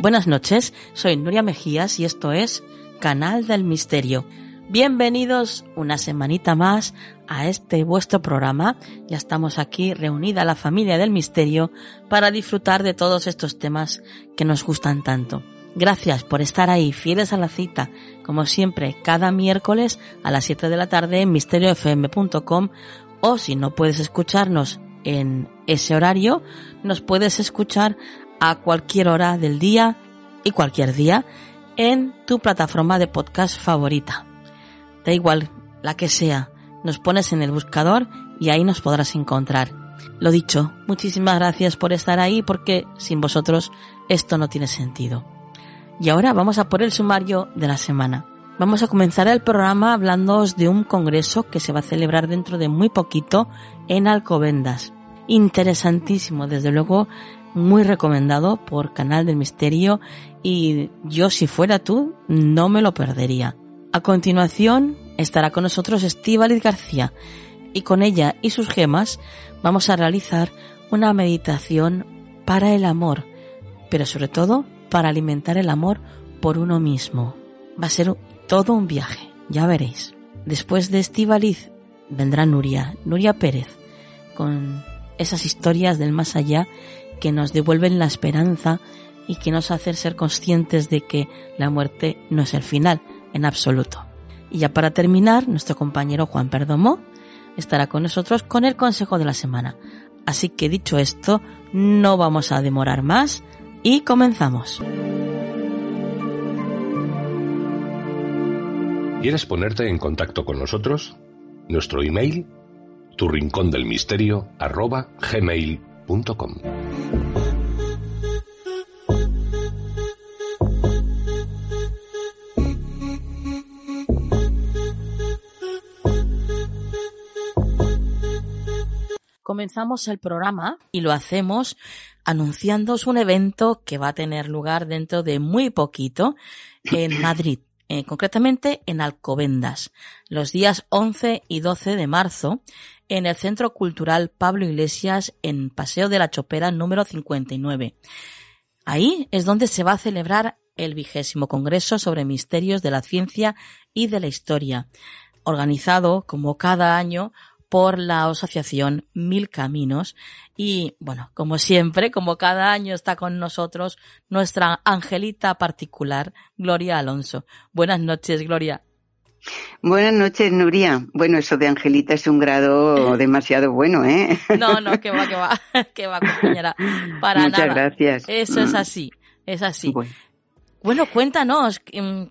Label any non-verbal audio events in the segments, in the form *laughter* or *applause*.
Buenas noches, soy Nuria Mejías y esto es Canal del Misterio. Bienvenidos una semanita más a este vuestro programa. Ya estamos aquí reunida la familia del misterio para disfrutar de todos estos temas que nos gustan tanto. Gracias por estar ahí, fieles a la cita, como siempre, cada miércoles a las 7 de la tarde en misteriofm.com o si no puedes escucharnos en ese horario, nos puedes escuchar a cualquier hora del día y cualquier día en tu plataforma de podcast favorita. Da igual la que sea, nos pones en el buscador y ahí nos podrás encontrar. Lo dicho, muchísimas gracias por estar ahí porque sin vosotros esto no tiene sentido. Y ahora vamos a por el sumario de la semana. Vamos a comenzar el programa hablándoos de un congreso que se va a celebrar dentro de muy poquito en Alcobendas. Interesantísimo, desde luego muy recomendado por Canal del Misterio y yo si fuera tú no me lo perdería. A continuación estará con nosotros Estíbaliz García y con ella y sus gemas vamos a realizar una meditación para el amor, pero sobre todo para alimentar el amor por uno mismo. Va a ser todo un viaje, ya veréis. Después de Estíbaliz vendrá Nuria, Nuria Pérez, con esas historias del más allá que nos devuelven la esperanza y que nos hacen ser conscientes de que la muerte no es el final en absoluto. Y ya para terminar, nuestro compañero Juan Perdomo estará con nosotros con el consejo de la semana. Así que dicho esto, no vamos a demorar más y comenzamos. ¿Quieres ponerte en contacto con nosotros? Nuestro email, tu rincón del misterio, gmail.com. comenzamos el programa y lo hacemos anunciándoos un evento que va a tener lugar dentro de muy poquito en *coughs* Madrid, eh, concretamente en Alcobendas, los días 11 y 12 de marzo, en el Centro Cultural Pablo Iglesias en Paseo de la Chopera número 59. Ahí es donde se va a celebrar el vigésimo Congreso sobre Misterios de la Ciencia y de la Historia, organizado como cada año por la asociación Mil Caminos. Y bueno, como siempre, como cada año está con nosotros nuestra angelita particular, Gloria Alonso. Buenas noches, Gloria. Buenas noches, Nuria. Bueno, eso de Angelita es un grado *laughs* demasiado bueno, ¿eh? No, no, que va, que va, *laughs* que va, compañera. Para Muchas gracias. Eso es así, es así. Bueno, cuéntanos, mm,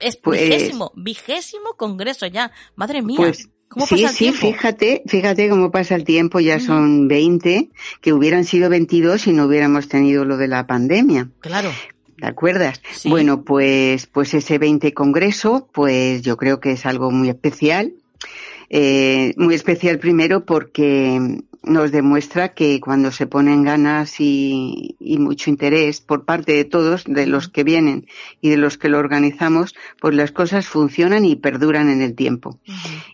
es pues vigésimo, vigésimo congreso ya. Madre mía. Pues, ¿Cómo pasa sí, el sí, fíjate, fíjate cómo pasa el tiempo, ya son 20, que hubieran sido 22 si no hubiéramos tenido lo de la pandemia. Claro. ¿Te acuerdas? Bueno, pues, pues ese 20 congreso, pues yo creo que es algo muy especial. Eh, muy especial primero porque nos demuestra que cuando se ponen ganas y, mucho interés por parte de todos, de los que vienen y de los que lo organizamos, pues las cosas funcionan y perduran en el tiempo.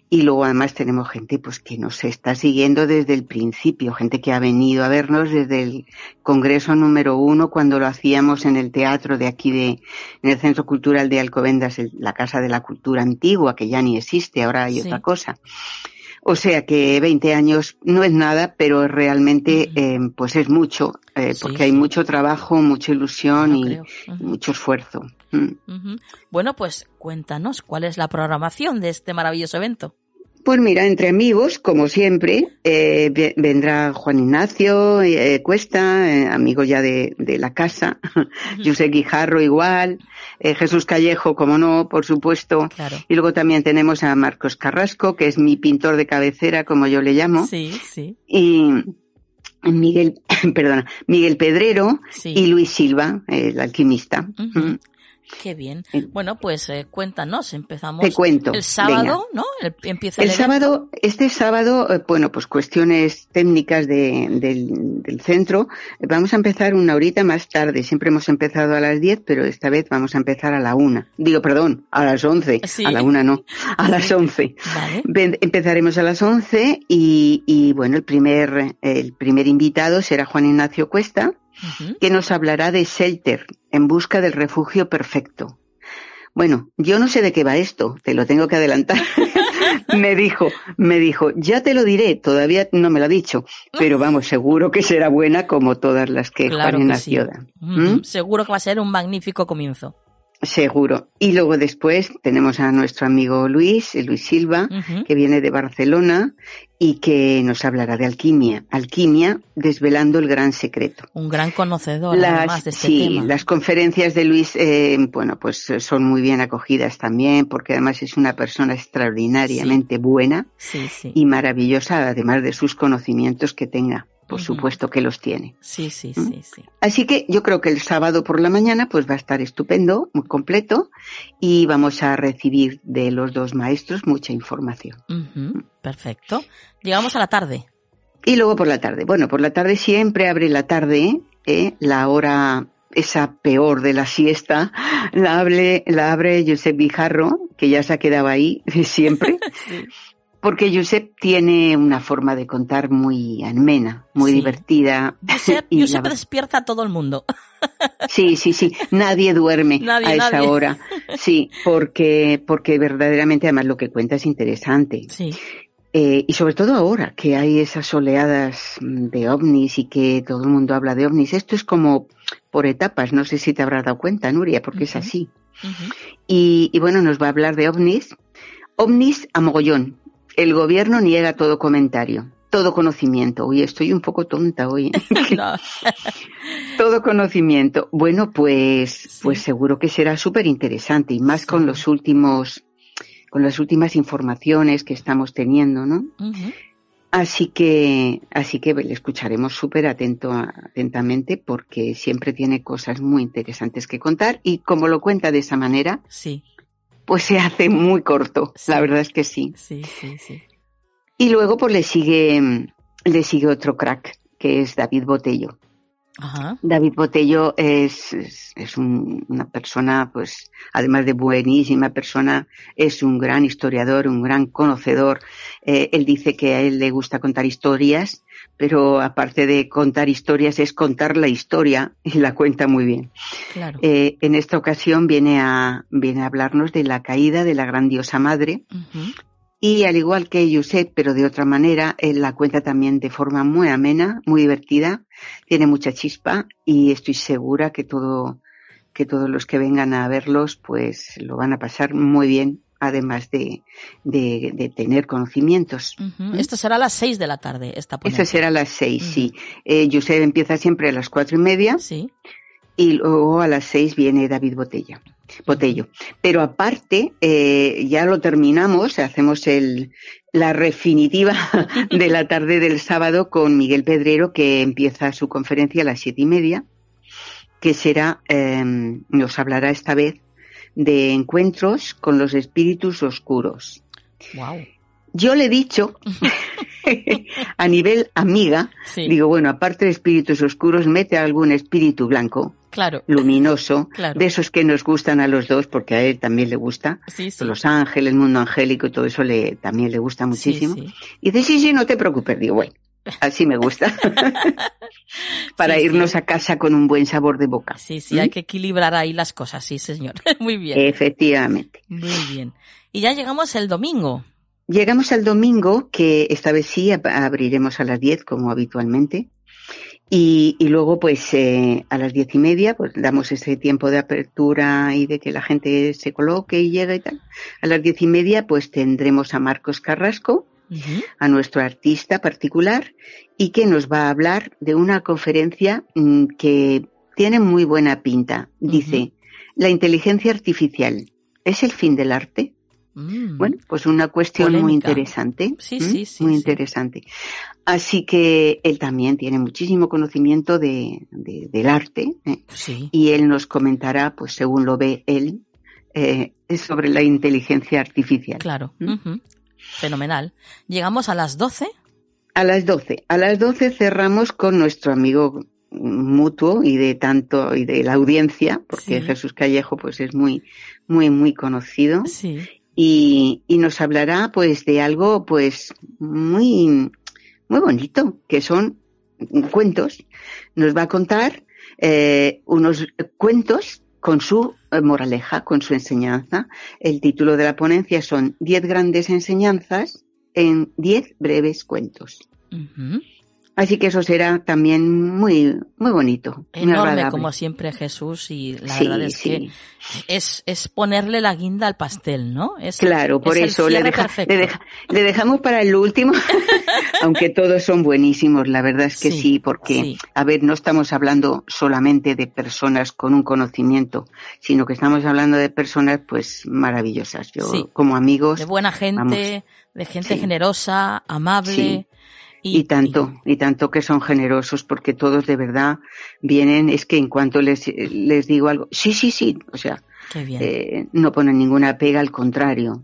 Y luego además tenemos gente pues que nos está siguiendo desde el principio, gente que ha venido a vernos desde el congreso número uno cuando lo hacíamos en el teatro de aquí de, en el Centro Cultural de Alcobendas, la Casa de la Cultura Antigua, que ya ni existe, ahora hay otra cosa. O sea que 20 años no es nada, pero realmente eh, pues es mucho, eh, porque hay mucho trabajo, mucha ilusión y mucho esfuerzo. Mm. Bueno, pues cuéntanos cuál es la programación de este maravilloso evento. Pues mira, entre amigos, como siempre, eh, vendrá Juan Ignacio eh, Cuesta, eh, amigo ya de, la casa, *laughs* José Guijarro igual, Jesús Callejo, como no, por supuesto. Y luego también tenemos a Marcos Carrasco, que es mi pintor de cabecera, como yo le llamo. Sí, sí. Y Miguel, *laughs* perdona, Miguel Pedrero y Luis Silva, el alquimista. Qué bien. Bueno, pues eh, cuéntanos, empezamos Te cuento. el sábado, ¿no? El, empieza el, sábado, este sábado, eh, bueno, pues cuestiones técnicas de, del, centro. Vamos a empezar una horita más tarde. Siempre hemos empezado a las 10, pero esta vez vamos a empezar a la una. Digo, perdón, a las 11. A la una no, a las 11. Vale. Empezaremos a las 11 y, y bueno, el primer, el primer invitado será Juan Ignacio Cuesta que nos hablará de Shelter, en busca del refugio perfecto. Bueno, yo no sé de qué va esto, te lo tengo que adelantar. *laughs* me dijo, me dijo, ya te lo diré, todavía no me lo ha dicho, pero vamos, seguro que será buena como todas las que claro Juan ¿Mm? Seguro que va a ser un magnífico comienzo. Seguro. Y luego después tenemos a nuestro amigo Luis, Luis Silva, que viene de Barcelona y que nos hablará de alquimia. Alquimia desvelando el gran secreto. Un gran conocedor además de este sí, las conferencias de Luis, eh, bueno, pues son muy bien acogidas también porque además es una persona extraordinariamente buena y maravillosa, además de sus conocimientos que tenga por supuesto que los tiene. Sí, sí, ¿Mm? sí, sí. Así que yo creo que el sábado por la mañana pues va a estar estupendo, muy completo y vamos a recibir de los dos maestros mucha información. Perfecto. Llegamos a la tarde. Y luego por la tarde. Bueno, por la tarde siempre abre la tarde, ¿eh? la hora esa peor de la siesta, la abre, la abre Josep Bijarro, que ya se ha quedado ahí *laughs* siempre. *laughs* sí. Porque Josep tiene una forma de contar muy amena, muy divertida. Josep, *laughs* y despierta a todo el mundo. *laughs* Sí, sí, sí. Nadie duerme *laughs* a esa hora. Sí, porque, porque verdaderamente además lo que cuenta es interesante. Sí. Eh, y sobre todo ahora que hay esas oleadas de ovnis y que todo el mundo habla de ovnis. Esto es como por etapas, no sé si te habrás dado cuenta, Nuria, porque es así. y, y bueno, nos va a hablar de ovnis. Ovnis a mogollón, el gobierno niega todo comentario, todo conocimiento. Uy, estoy un poco tonta hoy. *laughs* *laughs* todo conocimiento. Bueno, pues, pues seguro que será súper interesante y más con los últimos, con las últimas informaciones que estamos teniendo, ¿no? Así que, así que le escucharemos súper atento, atentamente porque siempre tiene cosas muy interesantes que contar y como lo cuenta de esa manera, sí pues se hace muy corto. La verdad es que sí. Sí, sí, sí. Y luego pues le sigue, le sigue otro crack, que es David Botello. Ajá. David Botello es, es, una persona, pues, además de buenísima persona, es un gran historiador, un gran conocedor. Eh, él dice que a él le gusta contar historias pero aparte de contar historias, es contar la historia y la cuenta muy bien. Claro. Eh, en esta ocasión viene a, viene a hablarnos de la caída de la gran diosa madre. Y al igual que Josep, pero de otra manera, él la cuenta también de forma muy amena, muy divertida, tiene mucha chispa y estoy segura que todo, que todos los que vengan a verlos, pues lo van a pasar muy bien además de, de, tener conocimientos. Esto será a las seis de la tarde, esta Esto será a las seis, sí. Eh, Josep empieza siempre a las cuatro y media. Sí. Y luego a las seis viene David Botella. Botello. Pero aparte, eh, ya lo terminamos, hacemos el, la definitiva *laughs* de la tarde del sábado con Miguel Pedrero, que empieza su conferencia a las siete y media, que será, eh, nos hablará esta vez de encuentros con los espíritus oscuros. Wow. Yo le he dicho, *laughs* a nivel amiga, digo, bueno, aparte de espíritus oscuros, mete algún espíritu blanco, claro. luminoso, *laughs* de esos que nos gustan a los dos, porque a él también le gusta, los ángeles, el mundo angélico, todo eso le, también le gusta muchísimo. Y dice, sí, sí, no te preocupes, digo, bueno, Así me gusta. *laughs* Para irnos a casa con un buen sabor de boca. Sí, sí, hay ¿Mm? que equilibrar ahí las cosas, sí, señor. *laughs* Muy bien. Efectivamente. Muy bien. Y ya llegamos el domingo. Llegamos al domingo, que esta vez sí abriremos a las 10 como habitualmente. Y, y luego, pues, eh, a las diez y media, pues damos ese tiempo de apertura y de que la gente se coloque y llegue y tal. A las diez y media, pues tendremos a Marcos Carrasco, a nuestro artista particular y que nos va a hablar de una conferencia mm, que tiene muy buena pinta. Dice, la inteligencia artificial, ¿es el fin del arte? Mm. Bueno, pues una cuestión muy interesante. Sí, sí, sí. Muy interesante. Así que él también tiene muchísimo conocimiento de, del arte. ¿eh? Y él nos comentará, pues según lo ve él, eh, sobre la inteligencia artificial. Claro. Fenomenal. Llegamos a las 12. A las 12. A las 12 cerramos con nuestro amigo mutuo y de tanto y de la audiencia, porque Jesús Callejo pues es muy muy muy conocido. Sí. Y, y nos hablará pues de algo pues muy muy bonito, que son cuentos. Nos va a contar eh, unos cuentos con su eh, moraleja, con su enseñanza. El título de la ponencia son Diez grandes enseñanzas en diez breves cuentos. Así que eso será también muy, muy bonito. Enorme, como siempre, Jesús, y la verdad es que es, es ponerle la guinda al pastel, ¿no? Es, claro, por eso le, le, dejamos para el último, *laughs* aunque todos son buenísimos, la verdad es que sí, porque, a ver, no estamos hablando solamente de personas con un conocimiento, sino que estamos hablando de personas, pues, maravillosas. Yo, como amigos. De buena gente, de gente generosa, amable y, tanto, y tanto que son generosos porque todos de verdad vienen, es que en cuanto les, les digo algo, sí, sí, sí, o sea, eh, no ponen ninguna pega, al contrario,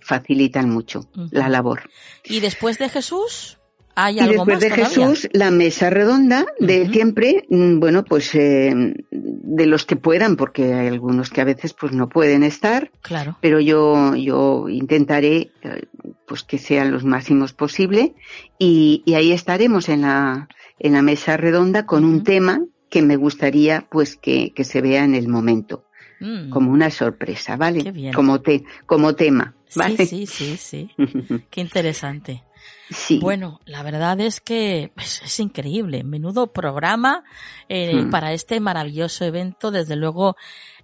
facilitan mucho la labor. ¿Y después de Jesús? ¿Hay y después de Jesús, la mesa redonda de siempre, mm, bueno, pues eh, de los que puedan, porque hay algunos que a veces pues no pueden estar, claro. pero yo, yo intentaré eh, pues que sean los máximos posible y, ahí estaremos en la, en la mesa redonda con un tema que me gustaría pues que, que se vea en el momento. Mm. Como una sorpresa, ¿vale? Como te, como tema, ¿vale? Sí, sí, sí, sí. *laughs* Qué interesante. Sí. Bueno, la verdad es que es, increíble. Menudo programa eh, hmm. para este maravilloso evento. Desde luego,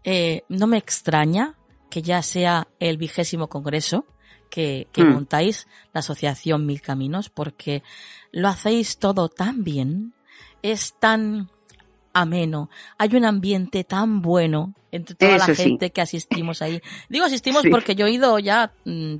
eh, no me extraña que ya sea el vigésimo congreso que, que hmm. montáis, la Asociación Mil Caminos, porque lo hacéis todo tan bien, es tan ameno, hay un ambiente tan bueno entre toda la gente que asistimos ahí. Digo asistimos porque yo he ido ya, mm,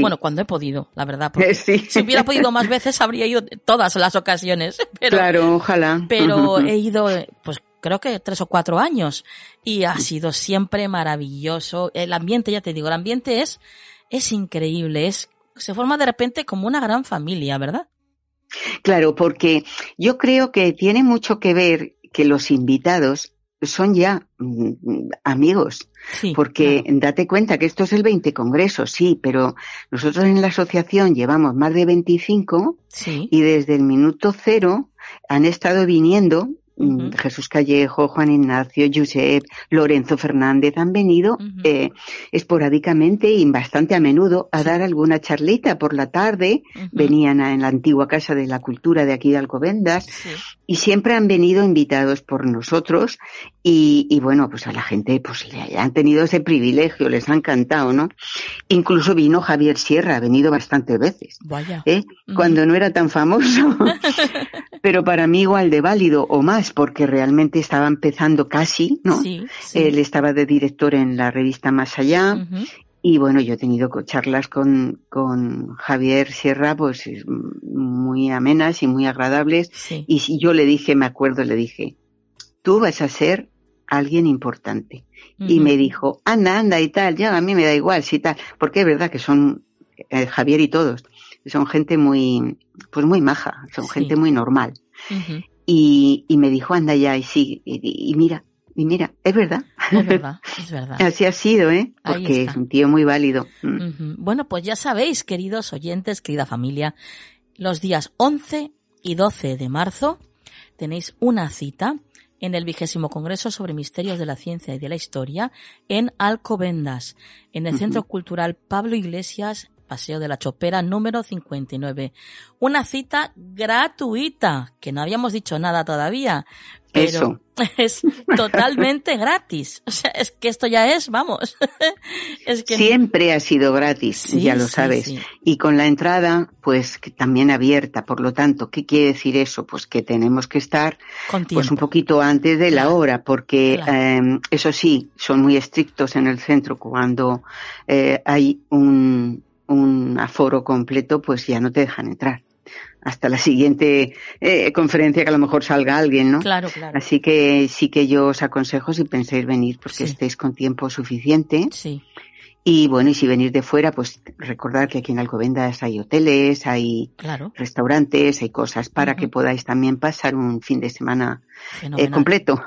bueno, cuando he podido, la verdad. Porque *laughs* Si hubiera podido más veces habría ido todas las ocasiones. *laughs* Pero, claro, ojalá. Pero he ido, pues creo que tres o cuatro años y ha sido siempre maravilloso. El ambiente, ya te digo, el ambiente es, es increíble, es, se forma de repente como una gran familia, ¿verdad? Claro, porque yo creo que tiene mucho que ver que los invitados son ya mm, amigos. porque date cuenta que esto es el 20 Congreso, sí, pero nosotros en la asociación llevamos más de 25 y desde el minuto cero han estado viniendo Mm, Jesús Callejo, Juan Ignacio, Josep, Lorenzo Fernández han venido eh, esporádicamente y bastante a menudo a dar alguna charlita por la tarde. Venían en la antigua Casa de la Cultura de aquí de Alcobendas y siempre han venido invitados por nosotros y, bueno, pues a la gente pues le han tenido ese privilegio, les ha encantado, ¿no? Incluso vino Javier Sierra, ha venido bastantes veces. Vaya. ¿eh? Cuando no era tan famoso. *laughs* Pero para mí igual de válido o más, porque realmente estaba empezando casi, ¿no? Él estaba de director en la revista Más Allá y bueno, yo he tenido charlas con, con Javier Sierra, pues muy amenas y muy agradables. Y si yo le dije, me acuerdo, le dije, tú vas a ser alguien importante. Y me dijo, anda, anda y tal, ya a mí me da igual, si tal, porque es verdad que son eh, Javier y todos, son gente muy, pues muy maja, son gente muy normal. y, y, me dijo, anda ya, y sí, y, mira, y mira, es verdad. Es *laughs* verdad, es verdad. Así ha sido, ¿eh? Porque es un tío muy válido. Mm. Bueno, pues ya sabéis, queridos oyentes, querida familia, los días 11 y 12 de marzo tenéis una cita en el vigésimo Congreso sobre Misterios de la Ciencia y de la Historia en Alcobendas, en el Centro Cultural Pablo Iglesias, Paseo de la Chopera número 59. Una cita gratuita, que no habíamos dicho nada todavía, pero *laughs* es totalmente gratis. O sea, es que esto ya es, vamos. *laughs* es que Siempre ha sido gratis, ya lo sabes. Y con la entrada, pues también abierta. Por lo tanto, ¿qué quiere decir eso? Pues que tenemos que estar pues un poquito antes de la hora, porque em, eso sí, son muy estrictos en el centro cuando eh, hay un, un aforo completo, pues ya no te dejan entrar hasta la siguiente eh, conferencia que a lo mejor salga alguien, ¿no? Claro, claro. Así que sí que yo os aconsejo si pensáis venir porque estéis con tiempo suficiente. Sí. Y bueno, y si venís de fuera, pues recordar que aquí en Alcobendas hay hoteles, hay restaurantes, hay cosas para que podáis también pasar un fin de semana eh, completo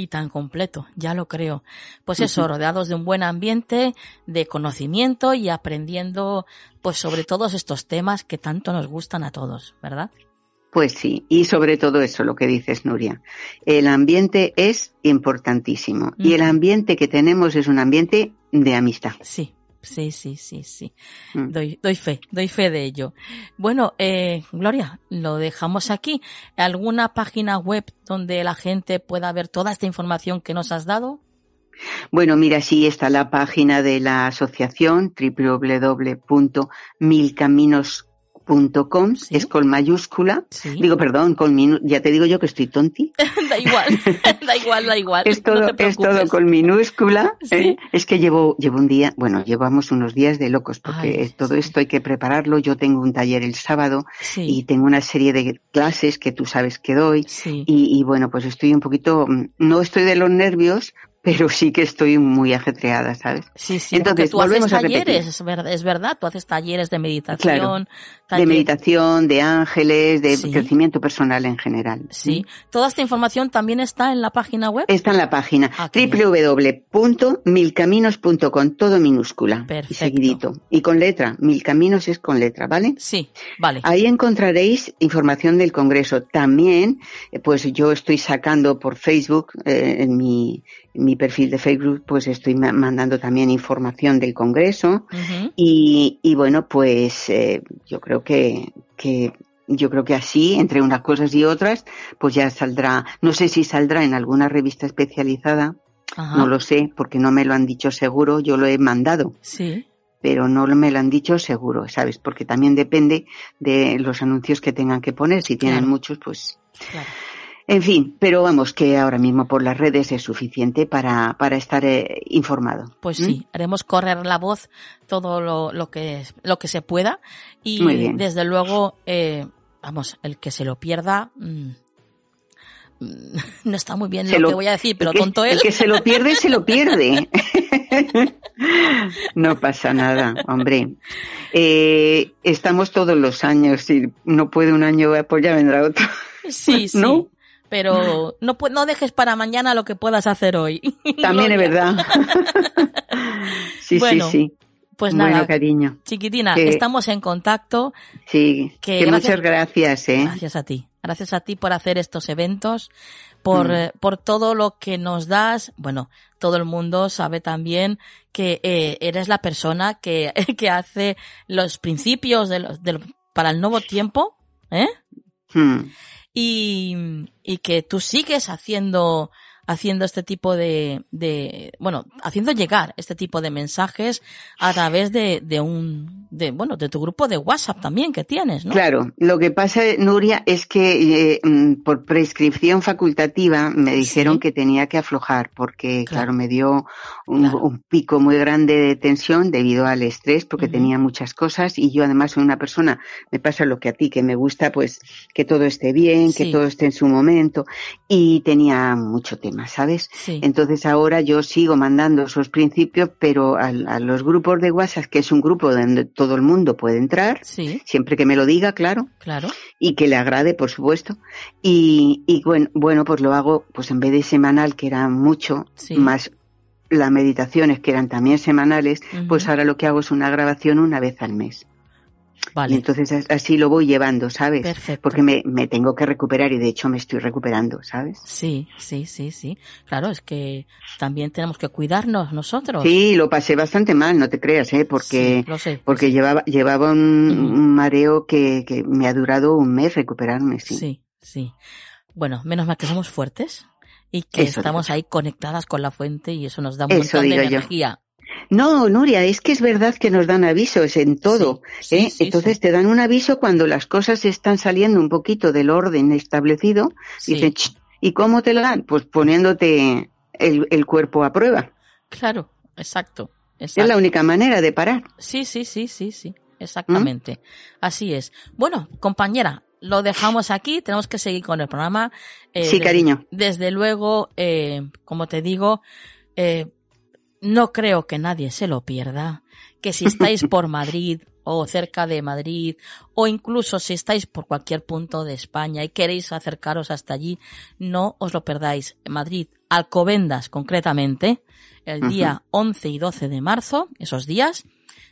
y tan completo, ya lo creo. Pues eso, rodeados de un buen ambiente, de conocimiento y aprendiendo pues sobre todos estos temas que tanto nos gustan a todos, ¿verdad? Pues sí, y sobre todo eso, lo que dices, Nuria. El ambiente es importantísimo y el ambiente que tenemos es un ambiente de amistad. Sí, Sí, sí, sí, sí. Mm. Doy, doy fe, doy fe de ello. Bueno, eh, Gloria, lo dejamos aquí. ¿Alguna página web donde la gente pueda ver toda esta información que nos has dado? Bueno, mira, sí está la página de la asociación www.milcaminos .com, es con mayúscula. Digo, perdón, con ya te digo yo que estoy tonti. *laughs* da igual, *laughs* da igual, da igual. Es todo, es todo con minúscula. ¿eh? Es que llevo, llevo un día, bueno, llevamos unos días de locos porque todo esto hay que prepararlo. Yo tengo un taller el sábado y tengo una serie de clases que tú sabes que doy. Y, y bueno, pues estoy un poquito, mm, no estoy de los nervios, pero sí que estoy muy ajetreada, ¿sabes? Sí, sí, Entonces, tú haces talleres, es verdad, es verdad, tú haces talleres de meditación. de meditación, de ángeles, de crecimiento personal en general. Sí, toda esta información también está en la página web. Está en la página ah, www.milcaminos.com, todo minúscula Perfecto. y seguidito. Y con letra, Milcaminos es con letra, ¿vale? Sí, vale. Ahí encontraréis información del Congreso. También, eh, pues yo estoy sacando por Facebook, eh, en mi mi perfil de Facebook pues estoy mandando también información del Congreso y, y, bueno pues eh, yo creo que, que yo creo que así, entre unas cosas y otras, pues ya saldrá, no sé si saldrá en alguna revista especializada, no lo sé, porque no me lo han dicho seguro, yo lo he mandado. Sí. Pero no me lo han dicho seguro, ¿sabes? Porque también depende de los anuncios que tengan que poner. Si tienen muchos, pues. Claro. En fin, pero vamos que ahora mismo por las redes es suficiente para, para estar eh, informado. Pues sí, haremos correr la voz todo lo, lo, que, lo que se pueda y desde luego, eh, vamos, el que se lo pierda, mm, *laughs* no está muy bien lo, que voy a decir, pero tonto él. El que se lo pierde, se lo *laughs* pierde. *laughs* no pasa nada, hombre. Eh, estamos todos los años y no puede un año, pues ya vendrá otro. Sí, sí. ¿No? Pero no, no dejes para mañana lo que puedas hacer hoy. *laughs* También es verdad. *laughs* sí, sí, sí. Pues nada, bueno, cariño. Chiquitina, estamos en contacto. Sí, que, muchas gracias, ¿eh? Gracias a ti. Gracias a ti por hacer estos eventos, por, mm. eh, por todo lo que nos das. Bueno, todo el mundo sabe también que eh, eres la persona que, *laughs* que hace los principios de los, de, para el nuevo tiempo, ¿eh? Mm. Y, y que tú sigues haciendo haciendo este tipo de, de, bueno, haciendo llegar este tipo de mensajes a través de, de un, de, bueno, de tu grupo de WhatsApp también que tienes, ¿no? Claro, lo que pasa, Nuria, es que eh, mm, por prescripción facultativa me dijeron que tenía que aflojar porque, claro, me dio un, pico muy grande de tensión debido al estrés porque tenía muchas cosas y yo además soy una persona, me pasa lo que a ti, que me gusta pues que todo esté bien, que todo esté en su momento y tenía mucho tema ¿sabes? Entonces ahora yo sigo mandando esos principios, pero a, los grupos de WhatsApp, que es un grupo donde todo el mundo puede entrar, siempre que me lo diga, claro. Claro. Y que le agrade, por supuesto. Y, y bueno, bueno, pues lo hago, pues en vez de semanal, que era mucho, más las meditaciones que eran también semanales, pues ahora lo que hago es una grabación una vez al mes. Y entonces así lo voy llevando, ¿sabes? Perfecto. Porque me, me, tengo que recuperar y de hecho me estoy recuperando, ¿sabes? Sí, sí, sí, sí. Claro, es que también tenemos que cuidarnos nosotros. Sí, lo pasé bastante mal, no te creas, ¿eh? Porque, porque llevaba, llevaba un, mareo que, que, me ha durado un mes recuperarme, sí. Sí, sí. Bueno, menos mal que somos fuertes y que estamos ahí conectadas con la fuente y eso nos da un montón de energía. No, Nuria, es que es verdad que nos dan avisos en todo. ¿eh? Entonces te dan un aviso cuando las cosas están saliendo un poquito del orden establecido. Dicen, ¿y cómo te lo dan? Pues poniéndote el, cuerpo a prueba. Claro, exacto, Es la única manera de parar. Sí, sí, sí, sí, sí, exactamente. Así es. Bueno, compañera, lo dejamos aquí, tenemos que seguir con el programa. Eh, sí, cariño. Desde luego, eh, como te digo, eh, no creo que nadie se lo pierda, que si estáis por *laughs* Madrid o cerca de Madrid o incluso si estáis por cualquier punto de España y queréis acercaros hasta allí, no os lo perdáis. Madrid, Alcobendas concretamente, el día 11 y 12 de marzo, esos días,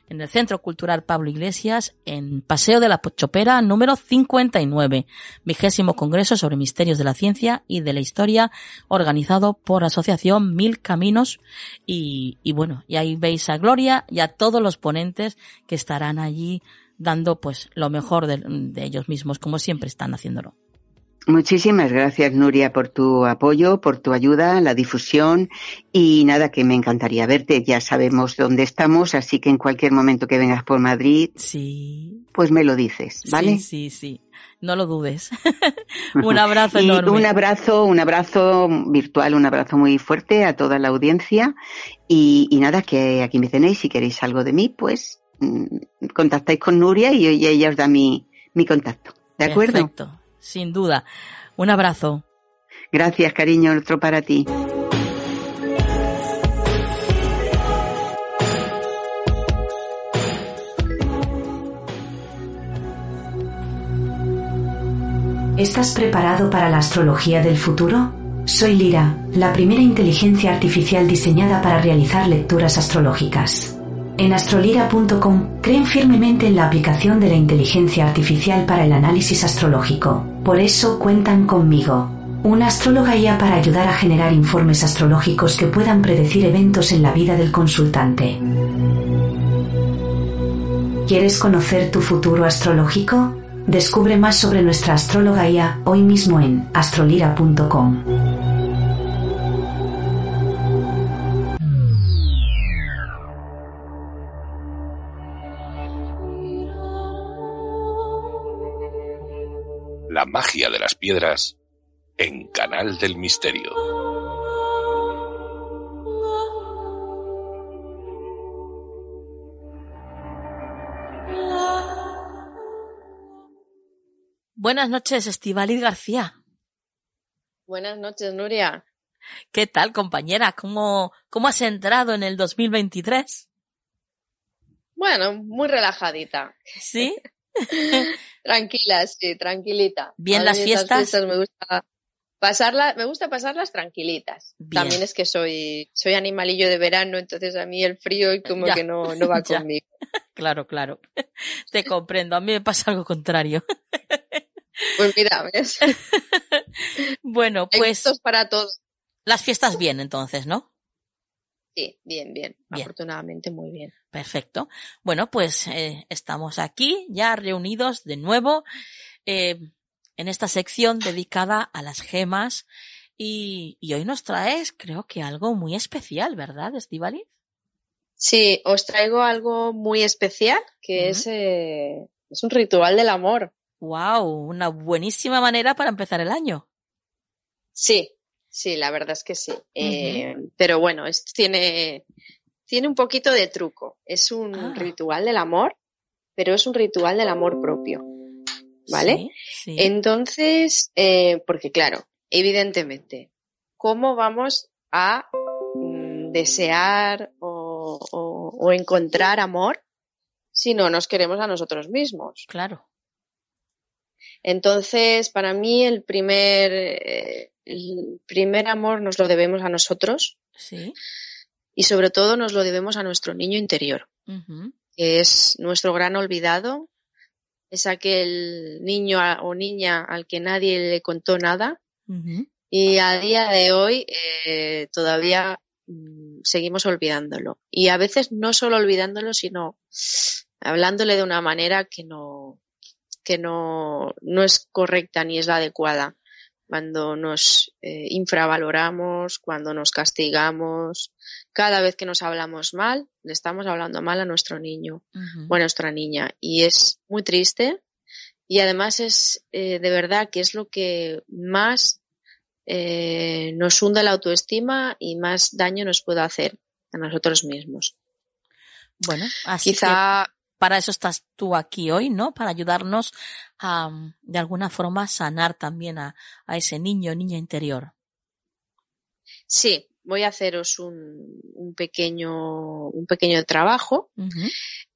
en el Centro Cultural Pablo Iglesias, en Paseo de la Chopera número 59, vigésimo Congreso sobre Misterios de la Ciencia y de la Historia, organizado por Asociación Mil Caminos. Y, y bueno, y ahí veis a Gloria y a todos los ponentes que estarán allí dando pues lo mejor de ellos mismos, como siempre están haciéndolo. Muchísimas gracias, Nuria, por tu apoyo, por tu ayuda, la difusión y nada, que me encantaría verte. Ya sabemos dónde estamos, así que en cualquier momento que vengas por Madrid, sí. pues me lo dices, ¿vale? Sí, sí, sí. No lo dudes. *laughs* un abrazo *laughs* enorme. Un abrazo, un abrazo virtual, un abrazo muy fuerte a toda la audiencia y, nada, que aquí me tenéis. Si queréis algo de mí, pues mm, contactáis con Nuria y, ella os da mi, mi contacto. ¿De acuerdo? Perfecto sin duda. Un abrazo. Gracias, cariño, otro para ti. ¿Estás preparado para la astrología del futuro? Soy Lira, la primera inteligencia artificial diseñada para realizar lecturas astrológicas. En astrolira.com creen firmemente en la aplicación de la inteligencia artificial para el análisis astrológico. Por eso cuentan conmigo. Una astróloga ya para ayudar a generar informes astrológicos que puedan predecir eventos en la vida del consultante. ¿Quieres conocer tu futuro astrológico? Descubre más sobre nuestra astróloga IA hoy mismo en astrolira.com. La magia de las piedras en Canal del Misterio. Buenas noches, Estivaliz García. Buenas noches, Nuria. ¿Qué tal, compañera? ¿Cómo, cómo has entrado en el 2023? Bueno, muy relajadita. ¿Sí? *laughs* *laughs* Tranquila, sí, tranquilita. Bien las fiestas. me gusta. pasarla, me gusta pasarlas tranquilitas. También es que soy, soy animalillo de verano, entonces a mí el frío y como que no, no va *laughs* conmigo. *laughs* Claro, claro. Te comprendo. A mí me pasa algo contrario. Pues mira, ¿ves? bueno, pues. para todos. Las fiestas bien, entonces, ¿no? Sí, bien, bien, Afortunadamente, muy bien. Perfecto. Bueno, pues eh, estamos aquí ya reunidos de nuevo. Eh, en esta sección dedicada a las gemas y, hoy nos traes, creo que algo muy especial, ¿verdad, Estivali? Sí, os traigo algo muy especial que es, eh, es un ritual del amor. Wow, una buenísima manera para empezar el año. Sí, sí, la verdad es que sí. Eh, pero bueno, es, tiene, tiene un poquito de truco. Es un ah. ritual del amor, pero es un ritual del amor propio. ¿vale? Entonces, eh, porque claro, evidentemente, ¿cómo vamos a mm, desear o, encontrar amor si no nos queremos a nosotros mismos? Claro. Entonces, para mí el primer, eh, el primer amor nos lo debemos a nosotros. Sí. Y sobre todo nos lo debemos a nuestro niño interior, que es nuestro gran olvidado, es aquel niño o niña al que nadie le contó nada y a día de hoy eh, todavía mm, seguimos olvidándolo. Y a veces no solo olvidándolo, sino hablándole de una manera que no, que no, no es correcta ni es la adecuada. Cuando nos eh, infravaloramos, cuando nos castigamos, cada vez que nos hablamos mal, le estamos hablando mal a nuestro niño o a nuestra niña. Y es muy triste y además es eh, de verdad que es lo que más eh, nos hunde la autoestima y más daño nos puede hacer a nosotros mismos. Bueno, así Quizá... que para eso estás tú aquí hoy, ¿no? Para ayudarnos a, de alguna forma, sanar también a, a ese niño, niña interior. Sí, voy a haceros un, un pequeño, un pequeño trabajo.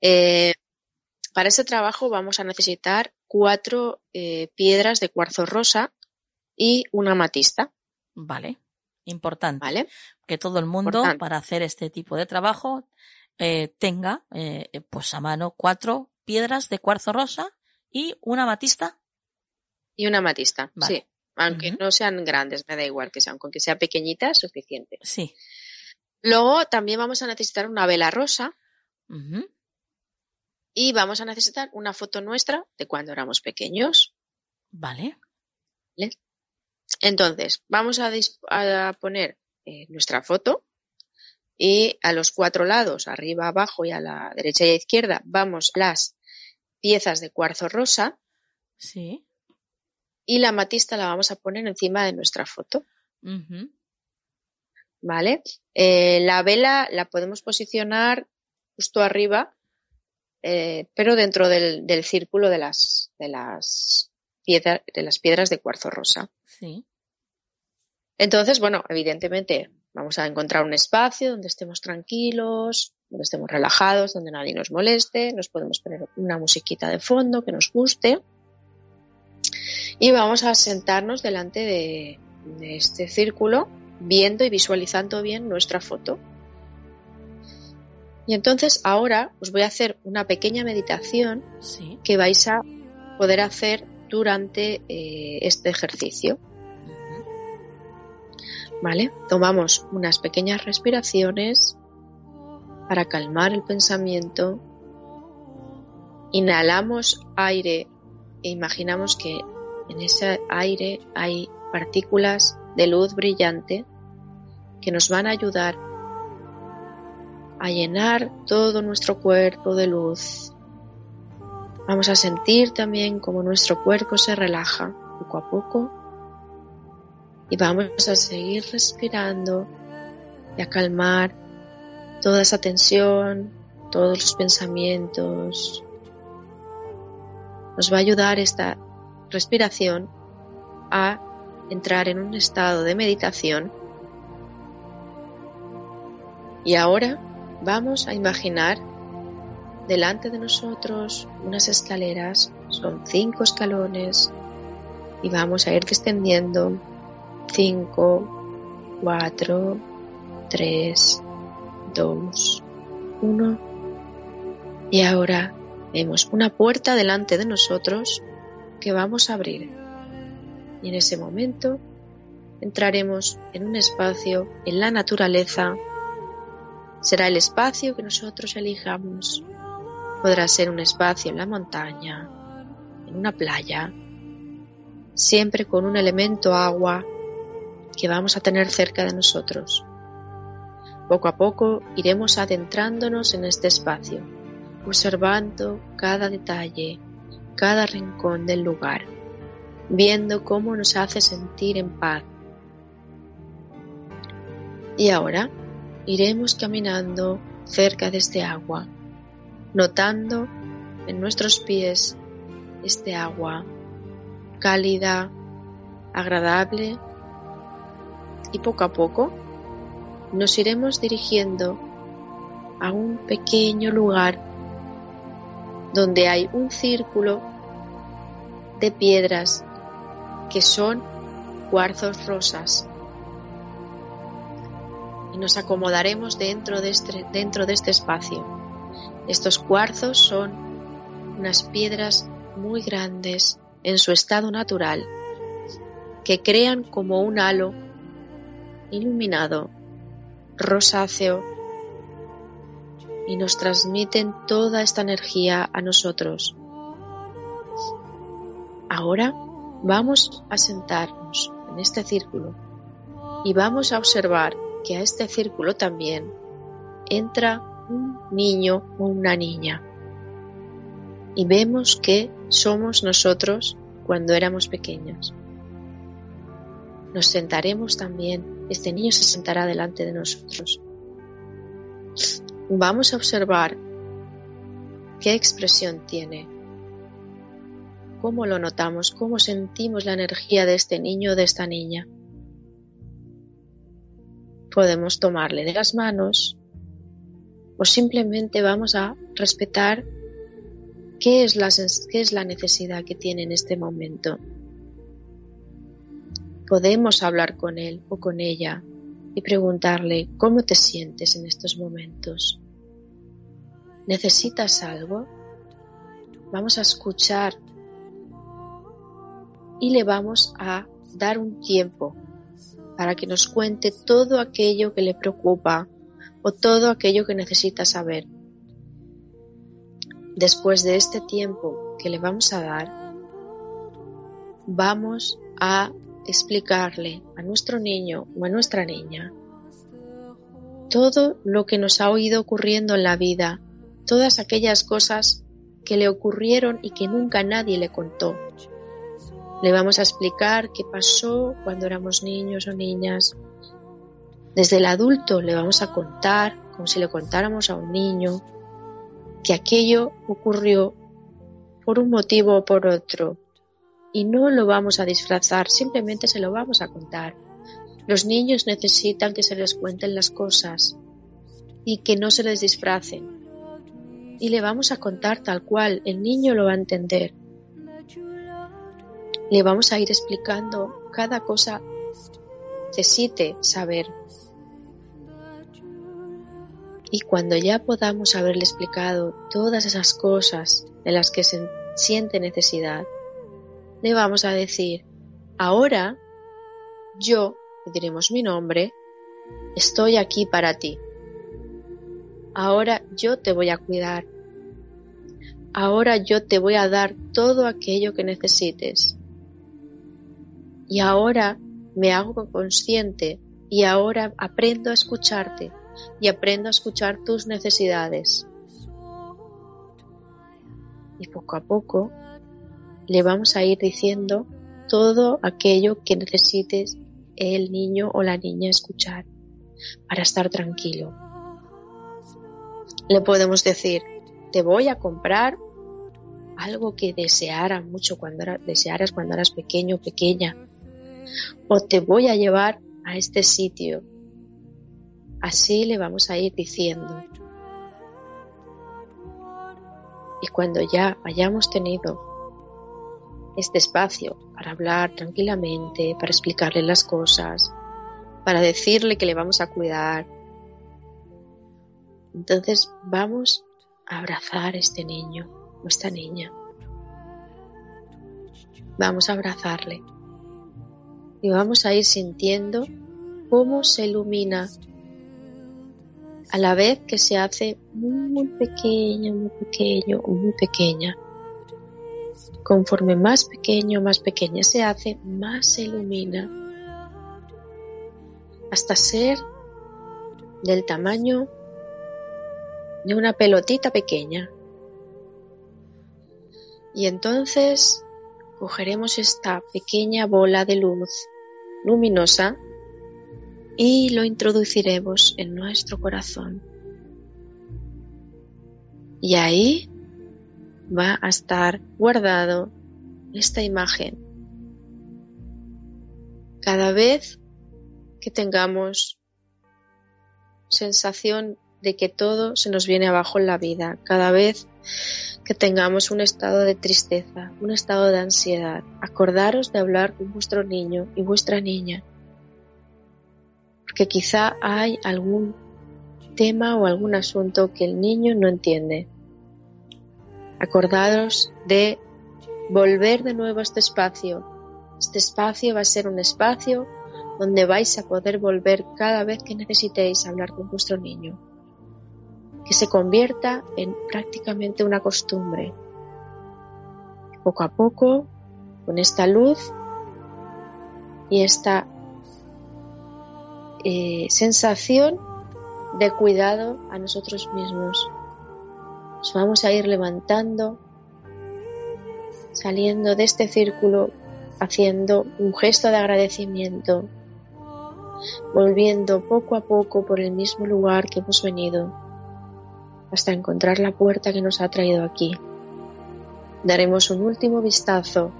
eh, para ese trabajo vamos a necesitar cuatro eh, piedras de cuarzo rosa y una matista. Vale, importante. Vale. Que todo el mundo para hacer este tipo de trabajo eh, tenga eh, pues a mano cuatro piedras de cuarzo rosa y una matista. Y una matista, vale. sí. Aunque no sean grandes, me da igual que sean, con que sea pequeñita es suficiente. Sí. Luego también vamos a necesitar una vela rosa. Y vamos a necesitar una foto nuestra de cuando éramos pequeños. Vale. Entonces, vamos a, poner eh, nuestra foto y a los cuatro lados, arriba, abajo y a la derecha y a la izquierda, vamos las piezas de cuarzo rosa. Sí y la matista la vamos a poner encima de nuestra foto. ¿Vale? Eh, la vela la podemos posicionar justo arriba, eh, pero dentro del, círculo de las, de las, de las piedras de cuarzo rosa. Sí. Entonces, bueno, evidentemente vamos a encontrar un espacio donde estemos tranquilos, donde estemos relajados, donde nadie nos moleste, nos podemos poner una musiquita de fondo que nos guste y vamos a sentarnos delante de, este círculo viendo y visualizando bien nuestra foto. Y entonces ahora os voy a hacer una pequeña meditación que vais a poder hacer durante eh, este ejercicio. ¿Vale? Tomamos unas pequeñas respiraciones para calmar el pensamiento. Inhalamos aire e imaginamos que en ese aire hay partículas de luz brillante que nos van a ayudar a llenar todo nuestro cuerpo de luz. Vamos a sentir también como nuestro cuerpo se relaja poco a poco y vamos a seguir respirando y a calmar toda esa tensión, todos los pensamientos. Nos va a ayudar esta respiración a entrar en un estado de meditación. Y ahora vamos a imaginar delante de nosotros unas escaleras, son cinco escalones, y vamos a ir descendiendo 5, 4, 3, 2, 1. Y ahora vemos una puerta delante de nosotros que vamos a abrir. Y en ese momento entraremos en un espacio en la naturaleza. Será el espacio que nosotros elijamos. Podrá ser un espacio en la montaña, en una playa, siempre con un elemento agua que vamos a tener cerca de nosotros. Poco a poco iremos adentrándonos en este espacio, observando cada detalle, cada rincón del lugar, viendo cómo nos hace sentir en paz. Y ahora iremos caminando cerca de este agua, notando en nuestros pies este agua cálida, agradable y poco a poco nos iremos dirigiendo a un pequeño lugar donde hay un círculo de piedras que son cuarzos rosas y nos acomodaremos dentro de este, dentro de este espacio. Estos cuarzos son unas piedras muy grandes en su estado natural que crean como un halo iluminado, rosáceo, y nos transmiten toda esta energía a nosotros. Ahora vamos a sentarnos en este círculo y vamos a observar que a este círculo también entra un niño o una niña. Y vemos que somos nosotros cuando éramos pequeños. Nos sentaremos también, este niño se sentará delante de nosotros. Vamos a observar qué expresión tiene, cómo lo notamos, cómo sentimos la energía de este niño o de esta niña. Podemos tomarle de las manos o simplemente vamos a respetar qué es la, qué es la necesidad que tiene en este momento podemos hablar con él o con ella y preguntarle cómo te sientes en estos momentos. ¿Necesitas algo? Vamos a escuchar y le vamos a dar un tiempo para que nos cuente todo aquello que le preocupa o todo aquello que necesita saber. Después de este tiempo que le vamos a dar, vamos a explicarle a nuestro niño o a nuestra niña todo lo que nos ha oído ocurriendo en la vida, todas aquellas cosas que le ocurrieron y que nunca nadie le contó. Le vamos a explicar qué pasó cuando éramos niños o niñas. Desde el adulto le vamos a contar, como si le contáramos a un niño, que aquello ocurrió por un motivo o por otro, y no lo vamos a disfrazar, simplemente se lo vamos a contar. Los niños necesitan que se les cuenten las cosas y que no se les disfracen. Y le vamos a contar tal cual, el niño lo va a entender. Le vamos a ir explicando cada cosa necesite saber. Y cuando ya podamos haberle explicado todas esas cosas de las que se siente necesidad, le vamos a decir, ahora yo, diremos mi nombre, estoy aquí para ti. Ahora yo te voy a cuidar. Ahora yo te voy a dar todo aquello que necesites. Y ahora me hago consciente y ahora aprendo a escucharte y aprendo a escuchar tus necesidades. Y poco a poco le vamos a ir diciendo todo aquello que necesites el niño o la niña escuchar para estar tranquilo. Le podemos decir, te voy a comprar algo que deseara mucho cuando desearas cuando eras pequeño o pequeña. O te voy a llevar a este sitio. Así le vamos a ir diciendo. Y cuando ya hayamos tenido este espacio para hablar tranquilamente, para explicarle las cosas, para decirle que le vamos a cuidar. Entonces vamos a abrazar a este niño o esta niña. Vamos a abrazarle y vamos a ir sintiendo cómo se ilumina a la vez que se hace muy pequeño, muy pequeño muy pequeña. Conforme más pequeño, más pequeña se hace, más se ilumina hasta ser del tamaño de una pelotita pequeña. Y entonces cogeremos esta pequeña bola de luz luminosa y lo introduciremos en nuestro corazón. Y ahí va a estar guardado esta imagen. Cada vez que tengamos sensación de que todo se nos viene abajo en la vida, cada vez que tengamos un estado de tristeza, un estado de ansiedad, acordaros de hablar con vuestro niño y vuestra niña, porque quizá hay algún tema o algún asunto que el niño no entiende. Acordaros de volver de nuevo a este espacio. Este espacio va a ser un espacio donde vais a poder volver cada vez que necesitéis hablar con vuestro niño. Que se convierta en prácticamente una costumbre. Poco a poco, con esta luz y esta eh, sensación de cuidado a nosotros mismos. Nos vamos a ir levantando, saliendo de este círculo, haciendo un gesto de agradecimiento, volviendo poco a poco por el mismo lugar que hemos venido, hasta encontrar la puerta que nos ha traído aquí. Daremos un último vistazo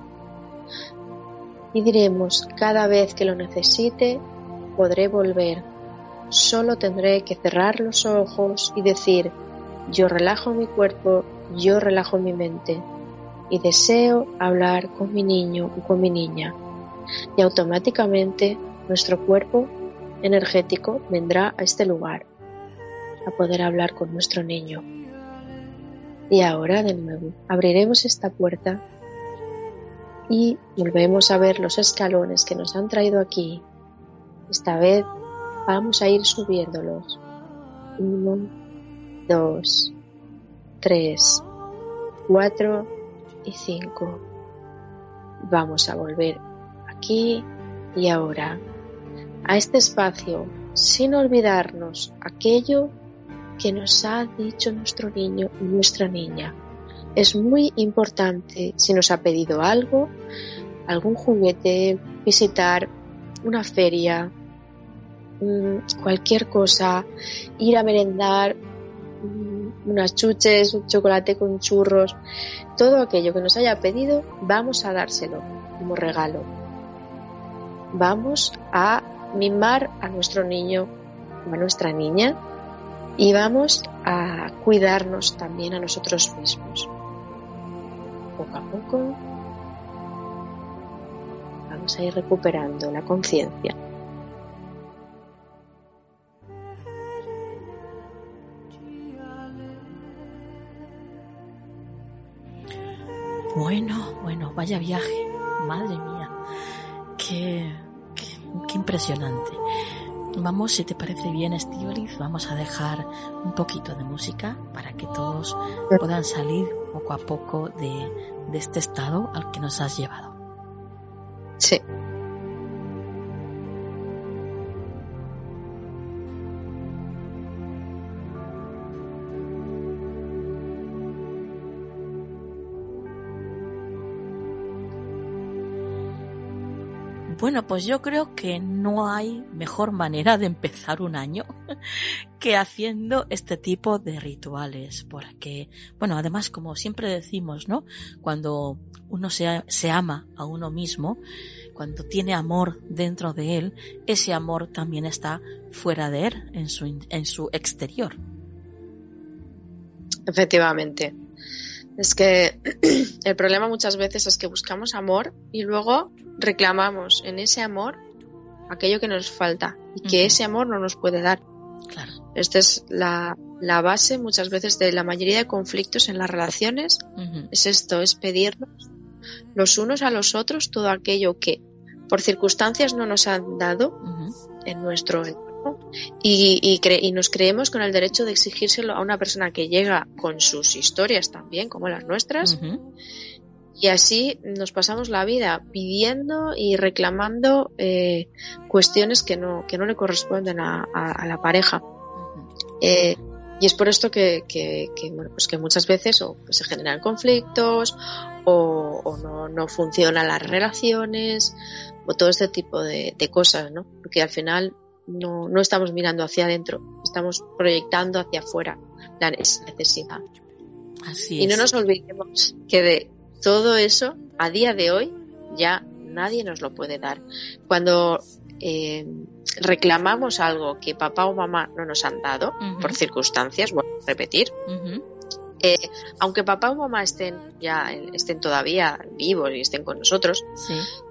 y diremos cada vez que lo necesite, podré volver. Solo tendré que cerrar los ojos y decir, yo relajo mi cuerpo, yo relajo mi mente y deseo hablar con mi niño o con mi niña. Y automáticamente nuestro cuerpo energético vendrá a este lugar a poder hablar con nuestro niño. Y ahora de nuevo abriremos esta puerta y volvemos a ver los escalones que nos han traído aquí esta vez vamos a ir subiéndolos. Dos, tres, cuatro y cinco. Vamos a volver aquí y ahora a este espacio sin olvidarnos aquello que nos ha dicho nuestro niño y nuestra niña. Es muy importante si nos ha pedido algo, algún juguete, visitar una feria, Mm, cualquier cosa, ir a merendar unas chuches, un chocolate con churros, todo aquello que nos haya pedido, vamos a dárselo como regalo. Vamos a mimar a nuestro niño a nuestra niña y vamos a cuidarnos también a nosotros mismos. Poco a poco vamos a ir recuperando la conciencia. Bueno, bueno, vaya viaje. Madre mía. Qué, qué, impresionante. Vamos, si te parece bien, Estivaliz, vamos a dejar un poquito de música para que todos puedan salir poco a poco de, de este estado al que nos has llevado. Sí. Bueno, pues yo creo que no hay mejor manera de empezar un año *laughs* que haciendo este tipo de rituales, porque, bueno, además como siempre decimos, ¿no? Cuando uno se, se ama a uno mismo, cuando tiene amor dentro de él, ese amor también está fuera de él, en su, en su exterior. Efectivamente. Es que *clears throat* el problema muchas veces es que buscamos amor y luego reclamamos en ese amor aquello que nos falta y que ese amor no nos puede dar. Claro. Esta es la, la, base muchas veces de la mayoría de conflictos en las relaciones. Es esto, es pedirnos los unos a los otros todo aquello que por circunstancias no nos han dado en nuestro y, y, nos creemos con el derecho de exigírselo a una persona que llega con sus historias también, como las nuestras. Y así nos pasamos la vida pidiendo y reclamando eh, cuestiones que no, que no le corresponden a, la pareja. Eh, y es por esto que, que, bueno, pues que muchas veces o se generan conflictos o, o no, no, funcionan las relaciones o todo este tipo de, de, cosas, ¿no? Porque al final no, no estamos mirando hacia adentro, estamos proyectando hacia afuera la necesidad. Así y no nos olvidemos que de todo eso, a día de hoy, ya nadie nos lo puede dar. Cuando eh, reclamamos algo que papá o mamá no nos han dado, por circunstancias, voy a repetir, eh, aunque papá o mamá estén ya estén todavía vivos y estén con nosotros,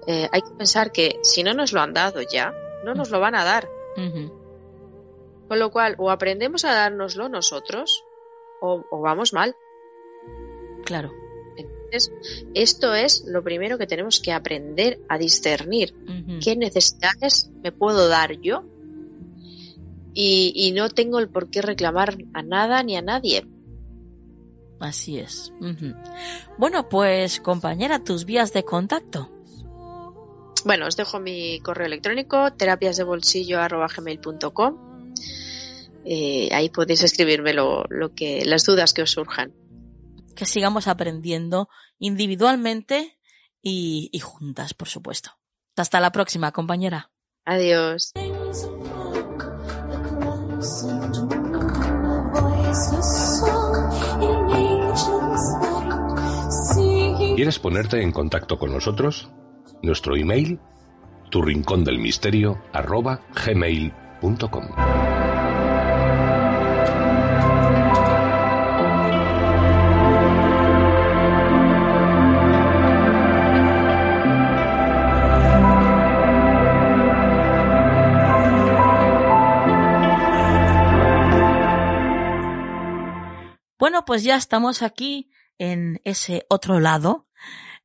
eh, hay que pensar que si no nos lo han dado ya, no nos lo van a dar. Con lo cual, o aprendemos a dárnoslo nosotros, o, vamos mal. Claro. Entonces, esto es lo primero que tenemos que aprender a discernir. ¿Qué necesidades me puedo dar yo? Y, no tengo el por qué reclamar a nada ni a nadie. Así es. Bueno, pues compañera, tus vías de contacto. Bueno, os dejo mi correo electrónico terapiasdebolsillo@gmail.com. Eh, ahí podéis escribirme lo, que las dudas que os surjan. Que sigamos aprendiendo individualmente y, y juntas, por supuesto. Hasta la próxima, compañera. Adiós. ¿Quieres ponerte en contacto con nosotros? Nuestro email, tu rincón del misterio, arroba gmail.com. Bueno, pues ya estamos aquí en ese otro lado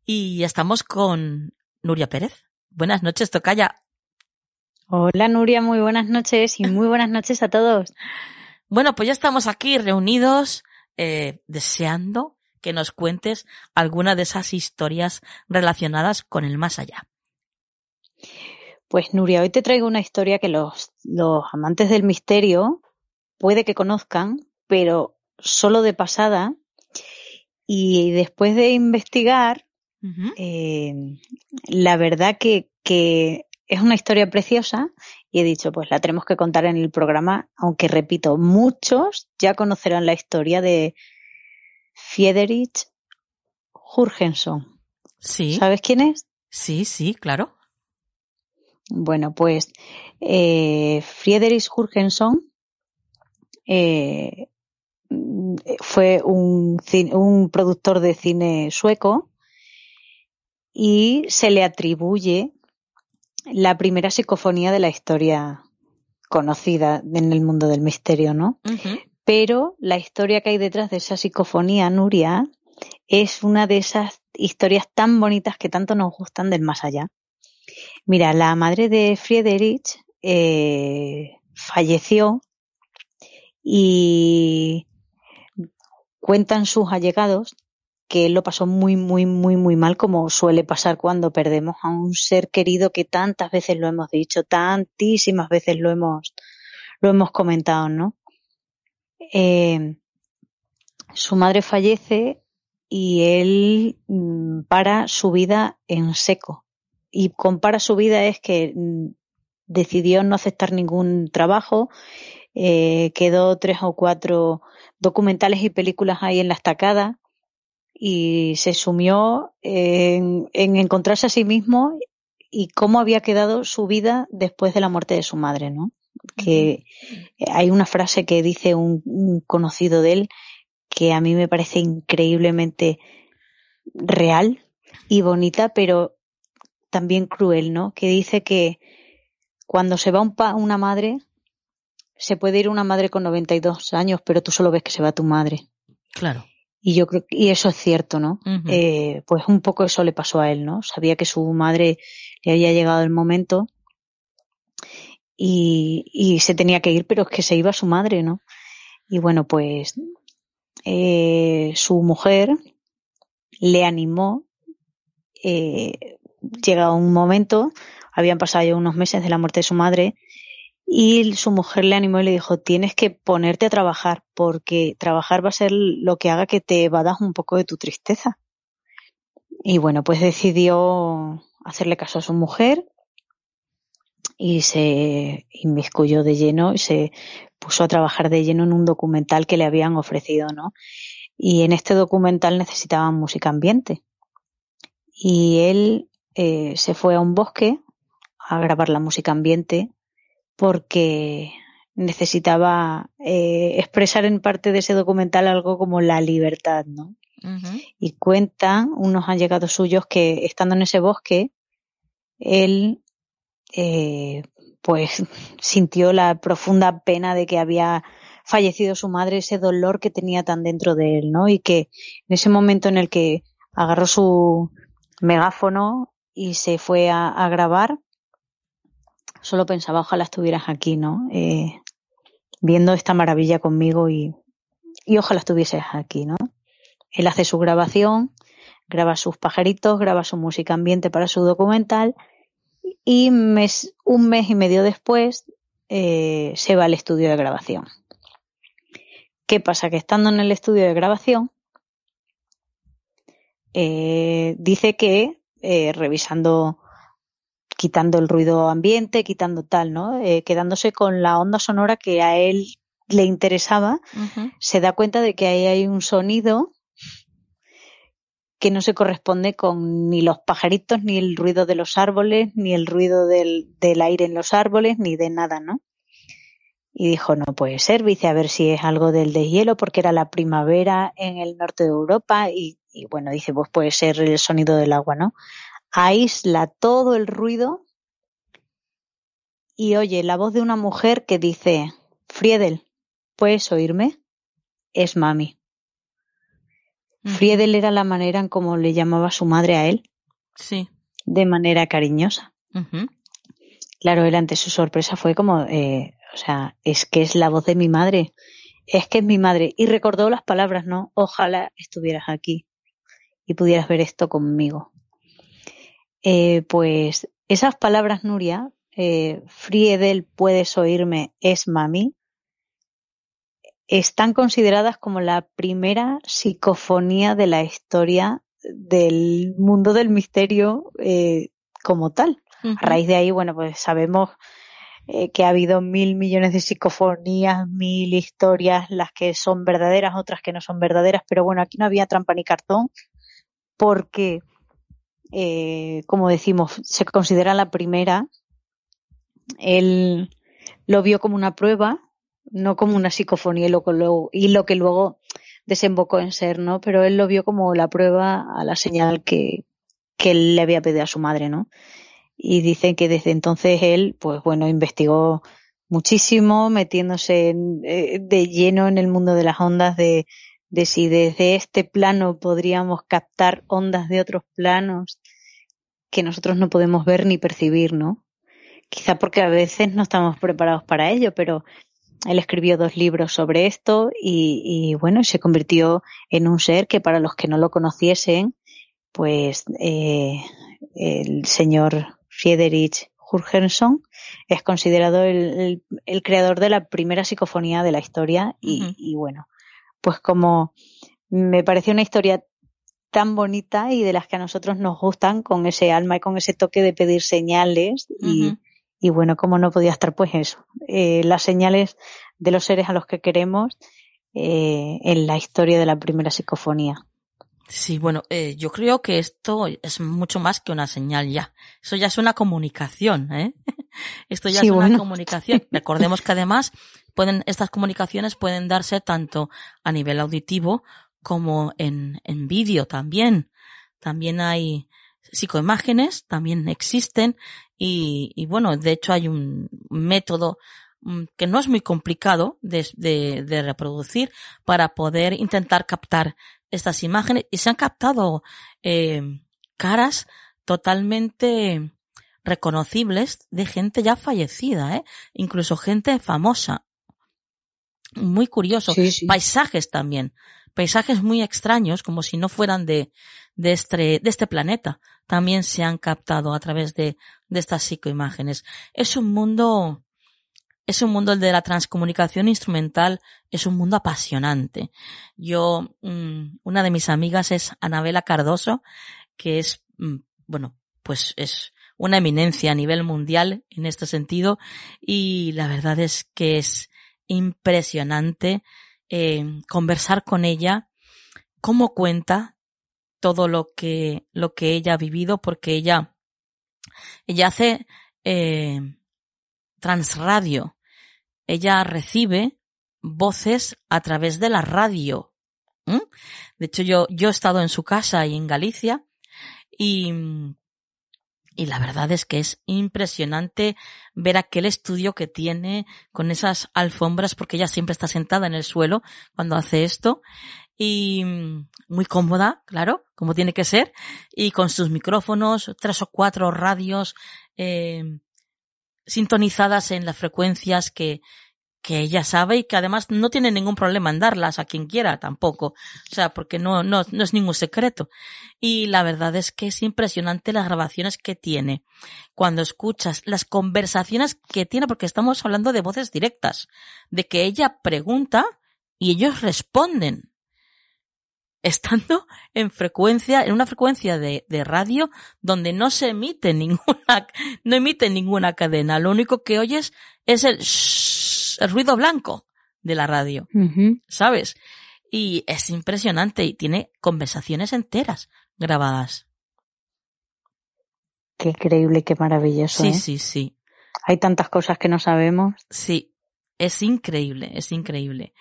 y estamos con Nuria Pérez. Buenas noches, Tocaya. Hola Nuria, muy buenas noches y muy buenas noches a todos. *laughs* Bueno, pues ya estamos aquí reunidos eh, deseando que nos cuentes alguna de esas historias relacionadas con el más allá. Pues Nuria, hoy te traigo una historia que los, los amantes del misterio puede que conozcan, pero solo de pasada. Y después de investigar, eh, la verdad que, que es una historia preciosa y he dicho, pues la tenemos que contar en el programa, aunque repito, muchos ya conocerán la historia de Friedrich Jurgenson. Sí. ¿Sabes quién es? Sí, sí, claro. Bueno, pues eh, Friedrich Jurgenson eh, fue un, un productor de cine sueco y se le atribuye la primera psicofonía de la historia conocida en el mundo del misterio, ¿no? Pero la historia que hay detrás de esa psicofonía, Nuria, es una de esas historias tan bonitas que tanto nos gustan del más allá. Mira, la madre de Friedrich eh, falleció y cuentan sus allegados que él lo pasó muy, muy, muy, muy mal, como suele pasar cuando perdemos a un ser querido que tantas veces lo hemos dicho, tantísimas veces lo hemos, lo hemos comentado, ¿no? Eh, su madre fallece y él mm, para su vida en seco. Y compara su vida es que mm, decidió no aceptar ningún trabajo, eh, quedó tres o cuatro documentales y películas ahí en la estacada, y se sumió en, encontrarse a sí mismo y cómo había quedado su vida después de la muerte de su madre, ¿no? Que hay una frase que dice un, conocido de él que a mí me parece increíblemente real y bonita, pero también cruel, ¿no? Que dice que cuando se va un pa una madre, se puede ir una madre con 92 años, pero tú solo ves que se va tu madre. Claro. Y yo creo y eso es cierto, ¿no? eh, pues un poco eso le pasó a él, ¿no? Sabía que su madre le había llegado el momento y, y se tenía que ir, pero es que se iba su madre, ¿no? Y bueno, pues eh, su mujer le animó, eh, llega un momento, habían pasado ya unos meses de la muerte de su madre, y su mujer le animó y le dijo, tienes que ponerte a trabajar, porque trabajar va a ser lo que haga que te evadas un poco de tu tristeza. Y bueno, pues decidió hacerle caso a su mujer y se inmiscuyó de lleno y se puso a trabajar de lleno en un documental que le habían ofrecido, ¿no? Y en este documental necesitaban música ambiente. Y él eh, se fue a un bosque a grabar la música ambiente porque necesitaba eh, expresar en parte de ese documental algo como la libertad, ¿no? Y cuentan unos allegados suyos que estando en ese bosque, él eh, pues *laughs* sintió la profunda pena de que había fallecido su madre, ese dolor que tenía tan dentro de él, ¿no? Y que en ese momento en el que agarró su megáfono y se fue a, grabar, solo pensaba, ojalá estuvieras aquí, ¿no? Eh, viendo esta maravilla conmigo y, y ojalá estuvieses aquí, ¿no? Él hace su grabación, graba sus pajaritos, graba su música ambiente para su documental y mes, un mes y medio después eh, se va al estudio de grabación. ¿Qué pasa? Que estando en el estudio de grabación, eh, dice que revisando, quitando el ruido ambiente, quitando tal, ¿no? Eh, quedándose con la onda sonora que a él le interesaba, se da cuenta de que ahí hay un sonido que no se corresponde con ni los pajaritos, ni el ruido de los árboles, ni el ruido del, del aire en los árboles, ni de nada, ¿no? Y dijo, no puede ser, dice, a ver si es algo del deshielo, porque era la primavera en el norte de Europa, y, y bueno, dice, pues puede ser el sonido del agua, ¿no? Aísla todo el ruido y oye la voz de una mujer que dice, Friedel, ¿puedes oírme? Es mami. Friedel era la manera en cómo le llamaba su madre a él. Sí. De manera cariñosa. Claro, él ante su sorpresa fue como, eh, o sea, es que es la voz de mi madre. Es que es mi madre. Y recordó las palabras, ¿no? Ojalá estuvieras aquí y pudieras ver esto conmigo. Eh, pues esas palabras, Nuria, eh, Friedel, puedes oírme, es mami, están consideradas como la primera psicofonía de la historia del mundo del misterio eh, como tal. A raíz de ahí, bueno, pues sabemos eh, que ha habido mil millones de psicofonías, mil historias, las que son verdaderas, otras que no son verdaderas, pero bueno, aquí no había trampa ni cartón porque, eh, como decimos, se considera la primera. Él lo vio como una prueba no como una psicofonía y lo, y lo que luego desembocó en ser, ¿no? Pero él lo vio como la prueba a la señal que, que él le había pedido a su madre, ¿no? Y dicen que desde entonces él, pues bueno, investigó muchísimo, metiéndose eh, de lleno en el mundo de las ondas, de, de si desde este plano podríamos captar ondas de otros planos que nosotros no podemos ver ni percibir, ¿no? Quizá porque a veces no estamos preparados para ello, pero él escribió dos libros sobre esto y, y, bueno, se convirtió en un ser que para los que no lo conociesen, pues eh, el señor Friedrich Jurgenson es considerado el, el, creador de la primera psicofonía de la historia y, y, bueno, pues como me pareció una historia tan bonita y de las que a nosotros nos gustan con ese alma y con ese toque de pedir señales y, y bueno, como no podía estar, pues eso, eh, las señales de los seres a los que queremos eh, en la historia de la primera psicofonía. Sí, bueno, eh, yo creo que esto es mucho más que una señal ya. Eso ya es una comunicación, ¿eh? *laughs* Esto ya es una comunicación. Recordemos que además pueden, estas comunicaciones pueden darse tanto a nivel auditivo como en, en vídeo también. También hay psicoimágenes, también existen y, y bueno, de hecho hay un método mm, que no es muy complicado de, de, de, reproducir para poder intentar captar estas imágenes y se han captado eh, caras totalmente reconocibles de gente ya fallecida, ¿eh? incluso gente famosa. Muy curioso. Paisajes también. Paisajes muy extraños, como si no fueran de, de, este, de este planeta. También se han captado a través de, de estas psicoimágenes. Es un mundo, es un mundo el de la transcomunicación instrumental, es un mundo apasionante. Yo, mm, una de mis amigas es Anabela Cardoso, que es, mm, bueno, pues es una eminencia a nivel mundial en este sentido y la verdad es que es impresionante eh, conversar con ella, cómo cuenta todo lo que, lo que ella ha vivido, porque ella, ella hace eh, transradio. Ella recibe voces a través de la radio. De hecho, yo, yo he estado en su casa y en Galicia y y la verdad es que es impresionante ver aquel estudio que tiene con esas alfombras, porque ella siempre está sentada en el suelo cuando hace esto. Y mm, muy cómoda, claro, como tiene que ser. Y con sus micrófonos, tres o cuatro radios, eh, sintonizadas en las frecuencias que, que ella sabe y que además no tiene ningún problema en darlas a quien quiera tampoco. O sea, porque no, no, no es ningún secreto. Y la verdad es que es impresionante las grabaciones que tiene. Cuando escuchas las conversaciones que tiene, porque estamos hablando de voces directas, de que ella pregunta y ellos responden. Estando en frecuencia, en una frecuencia de, de radio donde no se emite ninguna, *laughs* no emite ninguna cadena. Lo único que oyes es el el ruido blanco de la radio, ¿sabes? Y es impresionante y tiene conversaciones enteras grabadas. Qué increíble, qué maravilloso. Sí, ¿eh? sí, sí. Hay tantas cosas que no sabemos. Sí, es increíble, es increíble.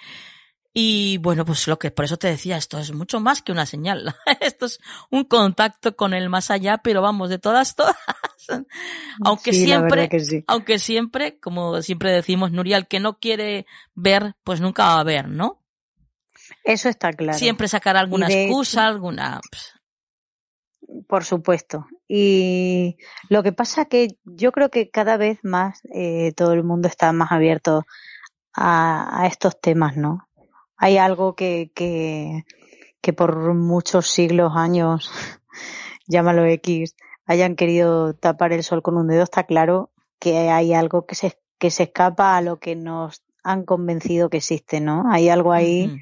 Y bueno, pues lo que por eso te decía, esto es mucho más que una señal. *laughs* esto es un contacto con el más allá, pero vamos, de todas, *laughs* todas. aunque siempre, aunque siempre, como siempre decimos, Nuria, el que no quiere ver, pues nunca va a ver, ¿no? Eso está claro. Siempre sacar alguna excusa, alguna. Por supuesto. Y lo que pasa que yo creo que cada vez más eh, todo el mundo está más abierto a, a estos temas, ¿no? Hay algo que, que, que por muchos siglos, años, *laughs* llámalo X, hayan querido tapar el sol con un dedo, está claro que hay algo que se, que se escapa a lo que nos han convencido que existe, ¿no? Hay algo ahí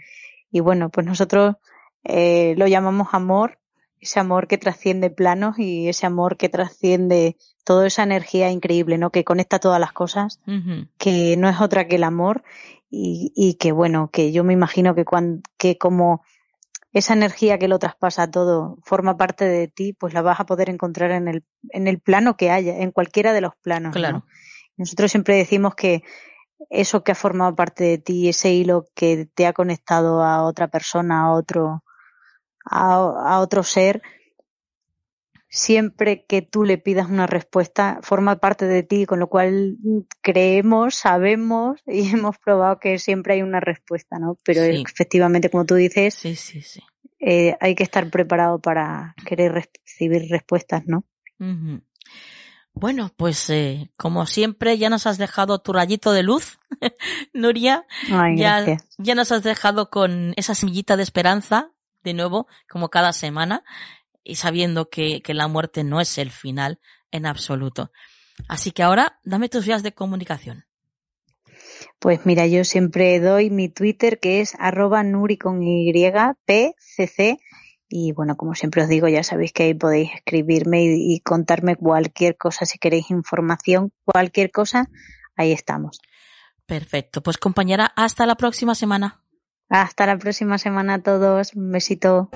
y bueno, pues nosotros eh, lo llamamos amor, ese amor que trasciende planos y ese amor que trasciende toda esa energía increíble, ¿no? Que conecta todas las cosas, que no es otra que el amor y, y que bueno, que yo me imagino que, cuando, que como esa energía que lo traspasa todo forma parte de ti, pues la vas a poder encontrar en el, en el plano que haya, en cualquiera de los planos. Claro. Nosotros siempre decimos que eso que ha formado parte de ti, ese hilo que te ha conectado a otra persona, a otro, a, a otro ser, siempre que tú le pidas una respuesta, forma parte de ti, con lo cual creemos, sabemos y *laughs* hemos probado que siempre hay una respuesta, ¿no? Pero efectivamente, como tú dices, sí, sí, sí. Eh, hay que estar preparado para querer recibir respuestas, ¿no? Bueno, pues eh, como siempre ya nos has dejado tu rayito de luz, *laughs* Nuria. ya, ya nos has dejado con esa semillita de esperanza, de nuevo, como cada semana y sabiendo que, que la muerte no es el final en absoluto. Así que ahora dame tus vías de comunicación. Pues mira, yo siempre doy mi Twitter que es arroba nuri con y pcc y bueno, como siempre os digo, ya sabéis que ahí podéis escribirme y, y, contarme cualquier cosa, si queréis información, cualquier cosa, ahí estamos. Perfecto, pues compañera, hasta la próxima semana. Hasta la próxima semana a todos, un besito.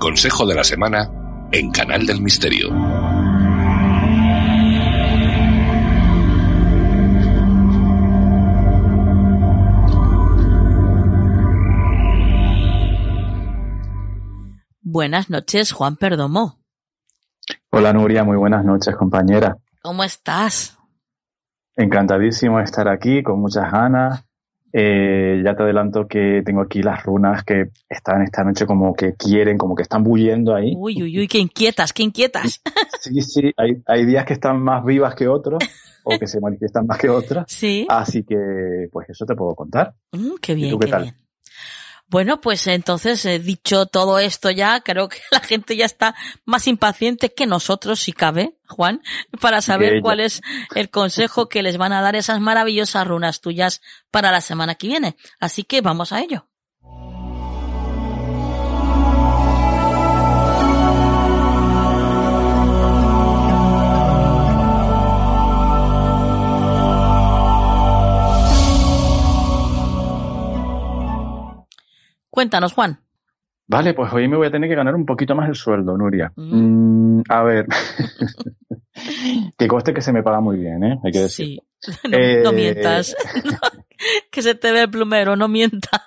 Consejo de la semana en Canal del Misterio. Buenas noches, Juan Perdomo. Hola Nuria, muy buenas noches, compañera. ¿Cómo estás? Encantadísimo de estar aquí, con muchas ganas. Eh, ya te adelanto que tengo aquí las runas que están esta noche como que quieren, como que están bulliendo ahí. Uy, uy, uy, qué inquietas, qué inquietas. *laughs* Sí, sí, hay, hay días que están más vivas que otros *laughs* o que se manifiestan más que otras. Sí. Así que, pues eso te puedo contar. Mm, qué bien, qué, bien. Bueno, pues entonces, he dicho todo esto ya, creo que *laughs* la gente ya está más impaciente que nosotros, si cabe, Juan, para saber cuál es el consejo que les van a dar esas maravillosas runas tuyas para la semana que viene. Así que vamos a ello. Cuéntanos, Juan. Vale, pues hoy me voy a tener que ganar un poquito más el sueldo, Nuria. Mm. Mm, a ver, *laughs* que coste que se me paga muy bien, ¿eh? Hay que decir. Sí, *laughs* no, eh, mientas. *laughs* que se te ve el plumero, no mientas.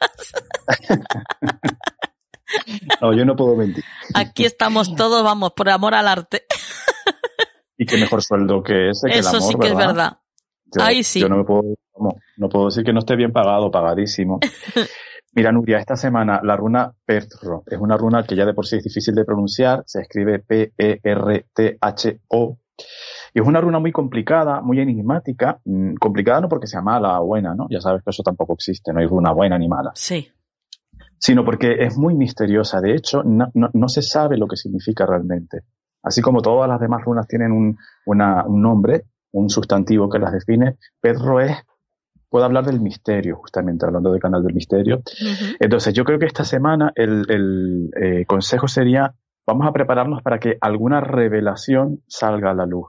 no, yo no puedo mentir. Aquí estamos todos, vamos, por amor al arte. y qué mejor sueldo que ese, que Eso el amor, sí que es verdad. Ahí sí. Yo no me puedo, no, no puedo decir que no esté bien pagado, pagadísimo. Mira, Nuria, esta semana la runa Pertro es una runa que ya de por sí es difícil de pronunciar, se escribe P-E-R-T-H-O. Y es una runa muy complicada, muy enigmática. Mm, complicada no porque sea mala o buena, ¿no? Ya sabes que eso tampoco existe, no hay runa buena ni mala. Sí. Sino porque es muy misteriosa. De hecho, no, no, se sabe lo que significa realmente. Así como todas las demás runas tienen un, una, un nombre, un sustantivo que las define, Perro es puedo hablar del misterio, justamente hablando del canal del misterio. Entonces, yo creo que esta semana el, eh, consejo sería, vamos a prepararnos para que alguna revelación salga a la luz.